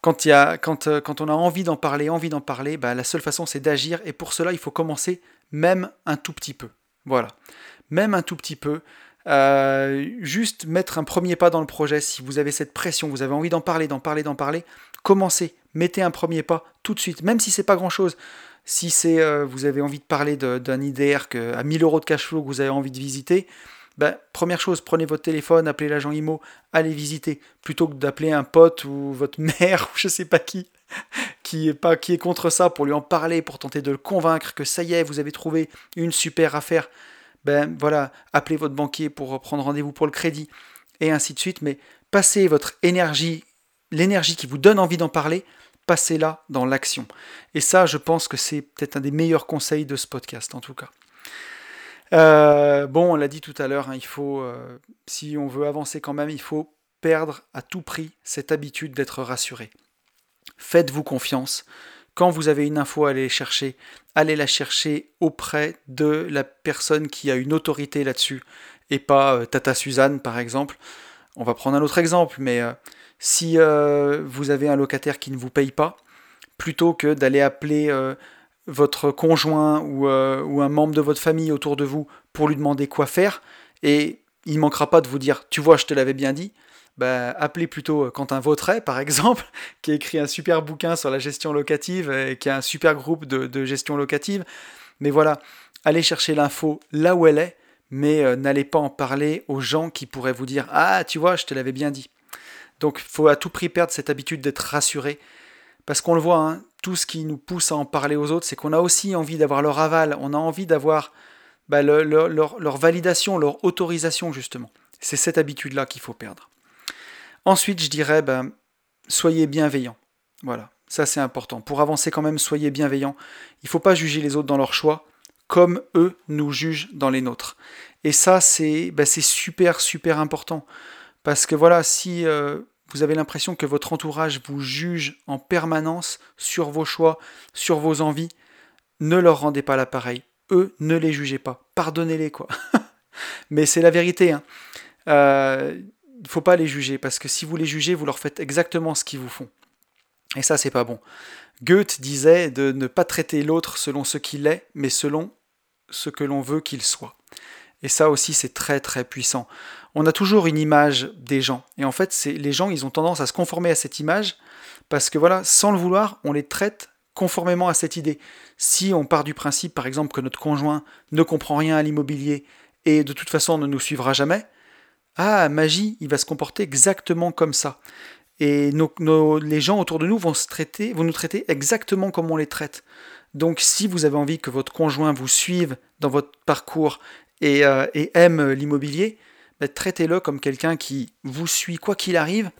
[SPEAKER 1] Quand, y a, quand, euh, quand on a envie d'en parler, envie d'en parler, bah, la seule façon c'est d'agir, et pour cela il faut commencer même un tout petit peu. Voilà, même un tout petit peu. Euh, juste mettre un premier pas dans le projet, si vous avez cette pression, vous avez envie d'en parler, d'en parler, d'en parler, commencez, mettez un premier pas tout de suite, même si c'est pas grand chose. Si c'est euh, vous avez envie de parler d'un IDR que, à 1000 euros de cash flow que vous avez envie de visiter, ben, première chose, prenez votre téléphone, appelez l'agent IMO, allez visiter, plutôt que d'appeler un pote ou votre <laughs> mère ou je sais pas qui, qui est, pas, qui est contre ça, pour lui en parler, pour tenter de le convaincre que ça y est, vous avez trouvé une super affaire ben voilà, appelez votre banquier pour prendre rendez-vous pour le crédit, et ainsi de suite, mais passez votre énergie, l'énergie qui vous donne envie d'en parler, passez-la dans l'action. Et ça, je pense que c'est peut-être un des meilleurs conseils de ce podcast, en tout cas. Euh, bon, on l'a dit tout à l'heure, hein, il faut, euh, si on veut avancer quand même, il faut perdre à tout prix cette habitude d'être rassuré. Faites-vous confiance, quand vous avez une info à aller chercher, allez la chercher auprès de la personne qui a une autorité là-dessus, et pas euh, Tata Suzanne par exemple. On va prendre un autre exemple, mais euh, si euh, vous avez un locataire qui ne vous paye pas, plutôt que d'aller appeler votre conjoint ou, ou, un membre de votre famille autour de vous pour lui demander quoi faire, et il ne manquera pas de vous dire Tu vois, je te l'avais bien dit, bah, appelez plutôt euh, Quentin Vautret, par exemple, <laughs> qui a écrit un super bouquin sur la gestion locative et qui a un super groupe de, gestion locative. Mais voilà, allez chercher l'info là où elle est, mais euh, n'allez pas en parler aux gens qui pourraient vous dire Ah, tu vois, je te l'avais bien dit. Donc, il faut à tout prix perdre cette habitude d'être rassuré. Parce qu'on le voit, hein, tout ce qui nous pousse à en parler aux autres, c'est qu'on a aussi envie d'avoir leur aval, on a envie d'avoir bah, leur validation, leur autorisation, justement. C'est cette habitude-là qu'il faut perdre. Ensuite, je dirais, ben, soyez bienveillants. Voilà, ça c'est important. Pour avancer quand même, soyez bienveillants. Il ne faut pas juger les autres dans leur choix comme eux nous jugent dans les nôtres. Et ça, c'est ben, super, super important. Parce que voilà, si euh, vous avez l'impression que votre entourage vous juge en permanence sur vos choix, sur vos envies, ne leur rendez pas l'appareil. Eux, ne les jugez pas. Pardonnez-les, quoi. <laughs> Mais c'est la vérité. Hein. Euh, faut pas les juger, parce que si vous les jugez, vous leur faites exactement ce qu'ils vous font. Et ça, c'est pas bon. Goethe disait de ne pas traiter l'autre selon ce qu'il est, mais selon ce que l'on veut qu'il soit. Et ça aussi, c'est très très puissant. On a toujours une image des gens. Et en fait, c'est les gens, ils ont tendance à se conformer à cette image, parce que voilà, sans le vouloir, on les traite conformément à cette idée. Si on part du principe, par exemple, que notre conjoint ne comprend rien à l'immobilier et de toute façon ne nous suivra jamais, ah, magie, il va se comporter exactement comme ça. Et les gens autour de nous vont, se traiter, vont nous traiter exactement comme on les traite. Donc si vous avez envie que votre conjoint vous suive dans votre parcours et, euh, aime l'immobilier, bah, traitez-le comme quelqu'un qui vous suit quoi qu'il arrive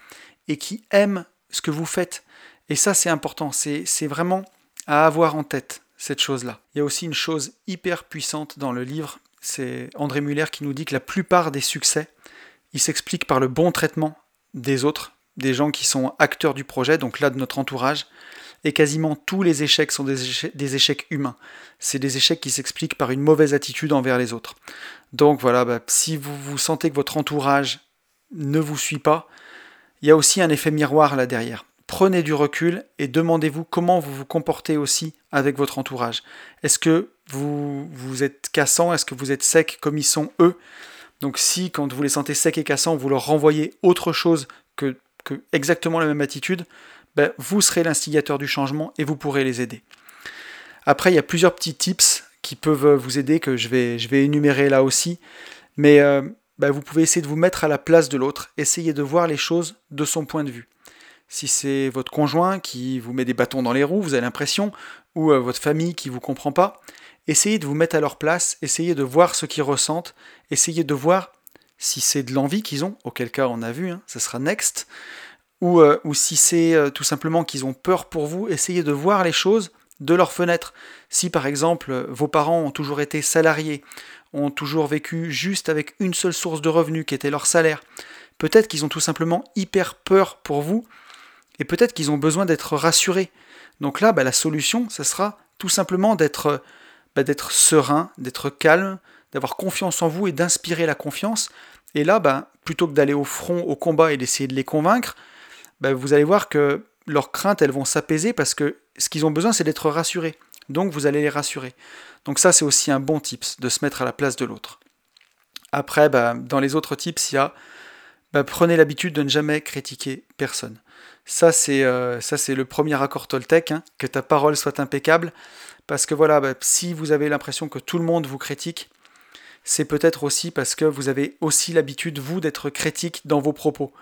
[SPEAKER 1] et qui aime ce que vous faites. Et ça c'est important, c'est vraiment à avoir en tête cette chose-là. Il y a aussi une chose hyper puissante dans le livre, c'est André Muller qui nous dit que la plupart des succès il s'explique par le bon traitement des autres, des gens qui sont acteurs du projet, donc là de notre entourage, et quasiment tous les échecs sont des échecs, humains. C'est des échecs qui s'expliquent par une mauvaise attitude envers les autres. Donc voilà, bah, si vous, vous sentez que votre entourage ne vous suit pas, il y a aussi un effet miroir là derrière. Prenez du recul et demandez-vous comment vous vous comportez aussi avec votre entourage. Est-ce que vous, vous êtes cassant? Est-ce que vous êtes sec comme ils sont eux? Donc si quand vous les sentez secs et cassants, vous leur renvoyez autre chose que, exactement la même attitude, ben, vous serez l'instigateur du changement et vous pourrez les aider. Après, il y a plusieurs petits tips qui peuvent vous aider, que je vais, énumérer là aussi. Mais euh, ben, vous pouvez essayer de vous mettre à la place de l'autre, essayer de voir les choses de son point de vue. Si c'est votre conjoint qui vous met des bâtons dans les roues, vous avez l'impression, ou euh, votre famille qui ne vous comprend pas, essayez de vous mettre à leur place, essayez de voir ce qu'ils ressentent, essayez de voir si c'est de l'envie qu'ils ont, auquel cas on a vu, hein, ça sera next, ou, euh, si c'est euh, tout simplement qu'ils ont peur pour vous, essayez de voir les choses de leur fenêtre. Si par exemple vos parents ont toujours été salariés, ont toujours vécu juste avec une seule source de revenus qui était leur salaire, peut-être qu'ils ont tout simplement hyper peur pour vous, et peut-être qu'ils ont besoin d'être rassurés. Donc là, bah, la solution, ce sera tout simplement d'être bah, d'être serein, d'être calme, d'avoir confiance en vous et d'inspirer la confiance. Et là, bah, plutôt que d'aller au front, au combat et d'essayer de les convaincre, bah, vous allez voir que leurs craintes, elles vont s'apaiser parce que ce qu'ils ont besoin, c'est d'être rassurés. Donc vous allez les rassurer. Donc ça, c'est aussi un bon tips de se mettre à la place de l'autre. Après, bah, dans les autres tips, il y a bah, prenez l'habitude de ne jamais critiquer personne. Ça, c'est euh, le premier accord Toltec, hein, que ta parole soit impeccable. Parce que voilà, bah, si vous avez l'impression que tout le monde vous critique, c'est peut-être aussi parce que vous avez aussi l'habitude, vous, d'être critique dans vos propos.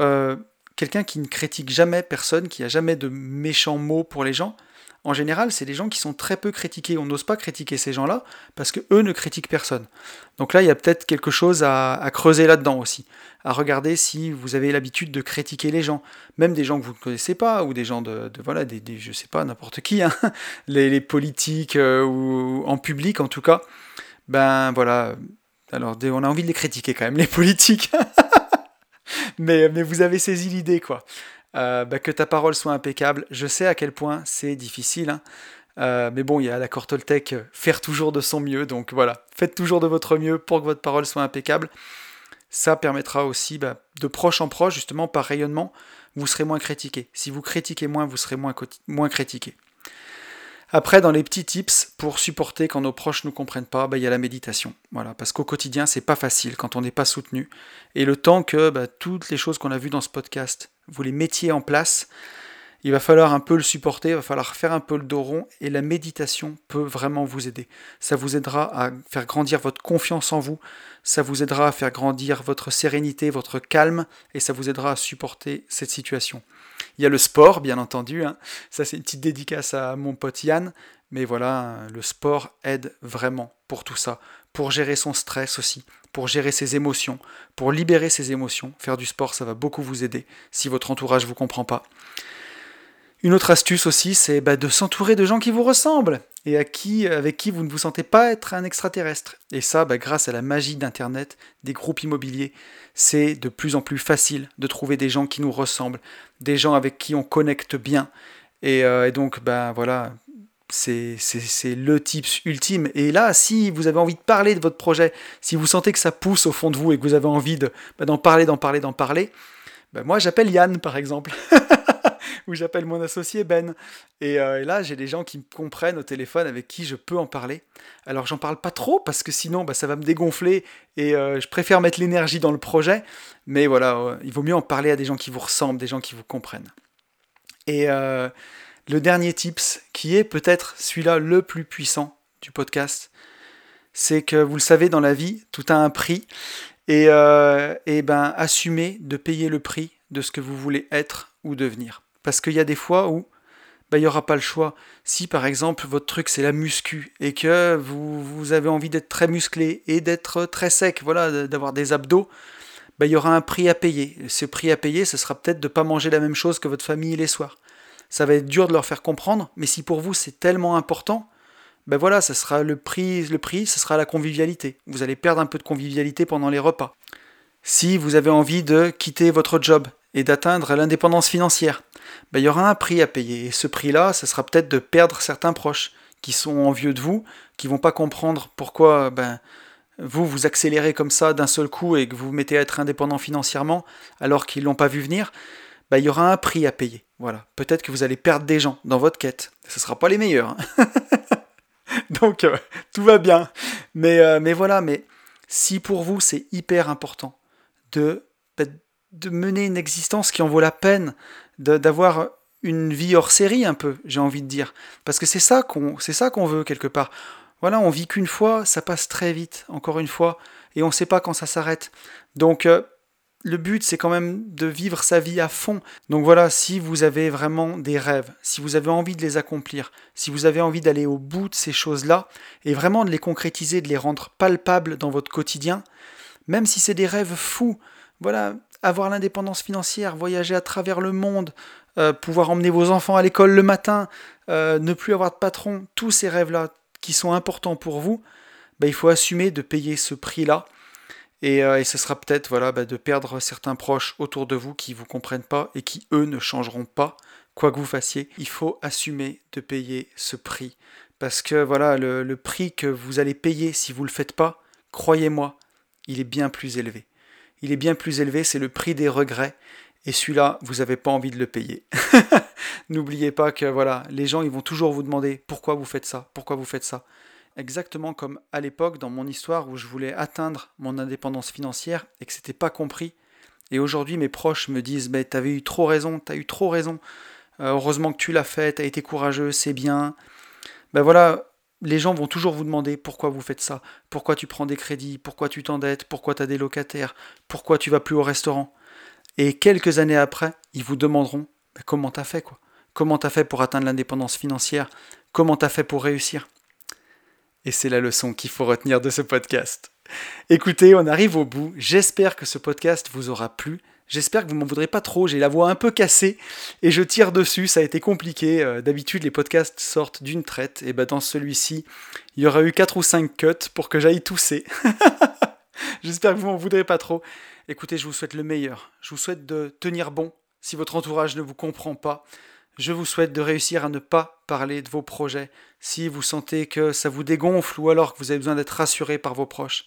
[SPEAKER 1] Euh, quelqu'un qui ne critique jamais personne, qui a jamais de méchants mots pour les gens, en général, c'est des gens qui sont très peu critiqués. On n'ose pas critiquer ces gens-là parce que eux ne critiquent personne. Donc là, il y a peut-être quelque chose à, creuser là-dedans aussi, à regarder si vous avez l'habitude de critiquer les gens, même des gens que vous ne connaissez pas ou des gens de, voilà, des, des, je sais pas n'importe qui, hein. <laughs> les, politiques euh, ou en public en tout cas. Ben voilà. Alors on a envie de les critiquer quand même les <laughs> politiques. <laughs> mais, vous avez saisi l'idée quoi. Euh, bah, que ta parole soit impeccable. Je sais à quel point c'est difficile. Hein. Euh, mais bon, il y a l'accord Toltec, euh, faire toujours de son mieux. Donc voilà, faites toujours de votre mieux pour que votre parole soit impeccable. Ça permettra aussi, bah, de proche en proche, justement, par rayonnement, vous serez moins critiqué. Si vous critiquez moins, vous serez moins critiqué. Après, dans les petits tips pour supporter quand nos proches ne comprennent pas, bah, il y a la méditation. Voilà, parce qu'au quotidien, c'est pas facile quand on n'est pas soutenu. Et le temps que bah, toutes les choses qu'on a vues dans ce podcast, vous les mettiez en place, il va falloir un peu le supporter, il va falloir faire un peu le dos rond, et la méditation peut vraiment vous aider. Ça vous aidera à faire grandir votre confiance en vous, ça vous aidera à faire grandir votre sérénité, votre calme, et ça vous aidera à supporter cette situation. Il y a le sport, bien entendu. Hein. Ça, c'est une petite dédicace à mon pote Yann. Mais voilà, le sport aide vraiment pour tout ça. Pour gérer son stress aussi, pour gérer ses émotions, pour libérer ses émotions. Faire du sport, ça va beaucoup vous aider si votre entourage ne vous comprend pas. Une autre astuce aussi, c'est bah, de s'entourer de gens qui vous ressemblent et à qui, avec qui vous ne vous sentez pas être un extraterrestre. Et ça, bah, grâce à la magie d'Internet, des groupes immobiliers, c'est de plus en plus facile de trouver des gens qui nous ressemblent, des gens avec qui on connecte bien. Et, euh, donc, ben voilà, c'est le tips ultime. Et là, si vous avez envie de parler de votre projet, si vous sentez que ça pousse au fond de vous et que vous avez envie d'en parler, d'en parler, d'en parler, moi j'appelle Yann par exemple. <laughs> où j'appelle mon associé Ben. Euh, et, là, j'ai des gens qui me comprennent au téléphone avec qui je peux en parler. Alors, j'en parle pas trop parce que sinon, bah, ça va me dégonfler et euh, je préfère mettre l'énergie dans le projet. Mais voilà, euh, il vaut mieux en parler à des gens qui vous ressemblent, des gens qui vous comprennent. Et le dernier tips, qui est peut-être celui-là le plus puissant du podcast, c'est que vous le savez, dans la vie, tout a un prix. Et, et ben, assumez de payer le prix de ce que vous voulez être ou devenir. Parce qu'il y a des fois où bah, il n'y aura pas le choix. Si par exemple votre truc c'est la muscu et que vous, avez envie d'être très musclé et d'être très sec, voilà, d'avoir des abdos, bah, il y aura un prix à payer. Ce prix à payer, ce sera peut-être de ne pas manger la même chose que votre famille les soirs. Ça va être dur de leur faire comprendre, mais si pour vous c'est tellement important, ben voilà, ça sera le prix, le prix, ce sera la convivialité. Vous allez perdre un peu de convivialité pendant les repas. Si vous avez envie de quitter votre job et d'atteindre l'indépendance financière, ben, il y aura un prix à payer. Et ce prix-là, ce sera peut-être de perdre certains proches qui sont envieux de vous, qui vont pas comprendre pourquoi ben, vous vous accélérez comme ça d'un seul coup et que vous vous mettez à être indépendant financièrement alors qu'ils l'ont pas vu venir. Ben, il y aura un prix à payer. Voilà. Peut-être que vous allez perdre des gens dans votre quête. Ce ne sera pas les meilleurs. Hein. <laughs> Donc euh, tout va bien. Mais, euh, mais voilà, mais si pour vous c'est hyper important de, ben, de mener une existence qui en vaut la peine, d'avoir une vie hors série un peu, j'ai envie de dire. Parce que c'est ça qu'on qu'on veut quelque part. Voilà, on vit qu'une fois, ça passe très vite, encore une fois, et on ne sait pas quand ça s'arrête. Donc euh, le but, c'est quand même de vivre sa vie à fond. Donc voilà, si vous avez vraiment des rêves, si vous avez envie de les accomplir, si vous avez envie d'aller au bout de ces choses-là, et vraiment de les concrétiser, de les rendre palpables dans votre quotidien, même si c'est des rêves fous, voilà, avoir l'indépendance financière, voyager à travers le monde, euh, pouvoir emmener vos enfants à l'école le matin, euh, ne plus avoir de patron, tous ces rêves-là qui sont importants pour vous, bah, il faut assumer de payer ce prix-là. Et, euh, ce sera peut-être voilà, bah, de perdre certains proches autour de vous qui ne vous comprennent pas et qui, eux, ne changeront pas, quoi que vous fassiez. Il faut assumer de payer ce prix. Parce que voilà, le, le prix que vous allez payer si vous ne le faites pas, croyez-moi, il est bien plus élevé il est bien plus élevé, c'est le prix des regrets. Et celui-là, vous n'avez pas envie de le payer. <laughs> N'oubliez pas que voilà, les gens ils vont toujours vous demander pourquoi vous faites ça, pourquoi vous faites ça? exactement comme à l'époque dans mon histoire où je voulais atteindre mon indépendance financière et que c'était pas compris. Et aujourd'hui, mes proches me disent tu T'avais eu trop raison, t'as eu trop raison. Euh, heureusement que tu l'as fait, t'as été courageux, c'est bien. Ben voilà, les gens vont toujours vous demander pourquoi vous faites ça, pourquoi tu prends des crédits, pourquoi tu t'endettes, pourquoi tu as des locataires, pourquoi tu vas plus au restaurant? Et quelques années après, ils vous demanderont comment t'as fait quoi? Comment t'as fait pour atteindre l'indépendance financière? Comment t'as fait pour réussir? Et c'est la leçon qu'il faut retenir de ce podcast. Écoutez, on arrive au bout. J'espère que ce podcast vous aura plu. J'espère que vous m'en voudrez pas trop, j'ai la voix un peu cassée et je tire dessus, ça a été compliqué. Euh, d'habitude les podcasts sortent d'une traite, et ben dans celui-ci, il y aura eu 4 ou 5 cuts pour que j'aille tousser. <laughs> J'espère que vous m'en voudrez pas trop. Écoutez, je vous souhaite le meilleur. Je vous souhaite de tenir bon si votre entourage ne vous comprend pas. Je vous souhaite de réussir à ne pas parler de vos projets si vous sentez que ça vous dégonfle ou alors que vous avez besoin d'être rassuré par vos proches.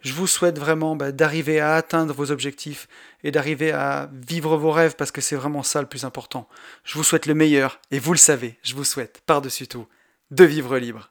[SPEAKER 1] Je vous souhaite vraiment bah, d'arriver à atteindre vos objectifs et d'arriver à vivre vos rêves parce que c'est vraiment ça le plus important. Je vous souhaite le meilleur et vous le savez, je vous souhaite par-dessus tout de vivre libre.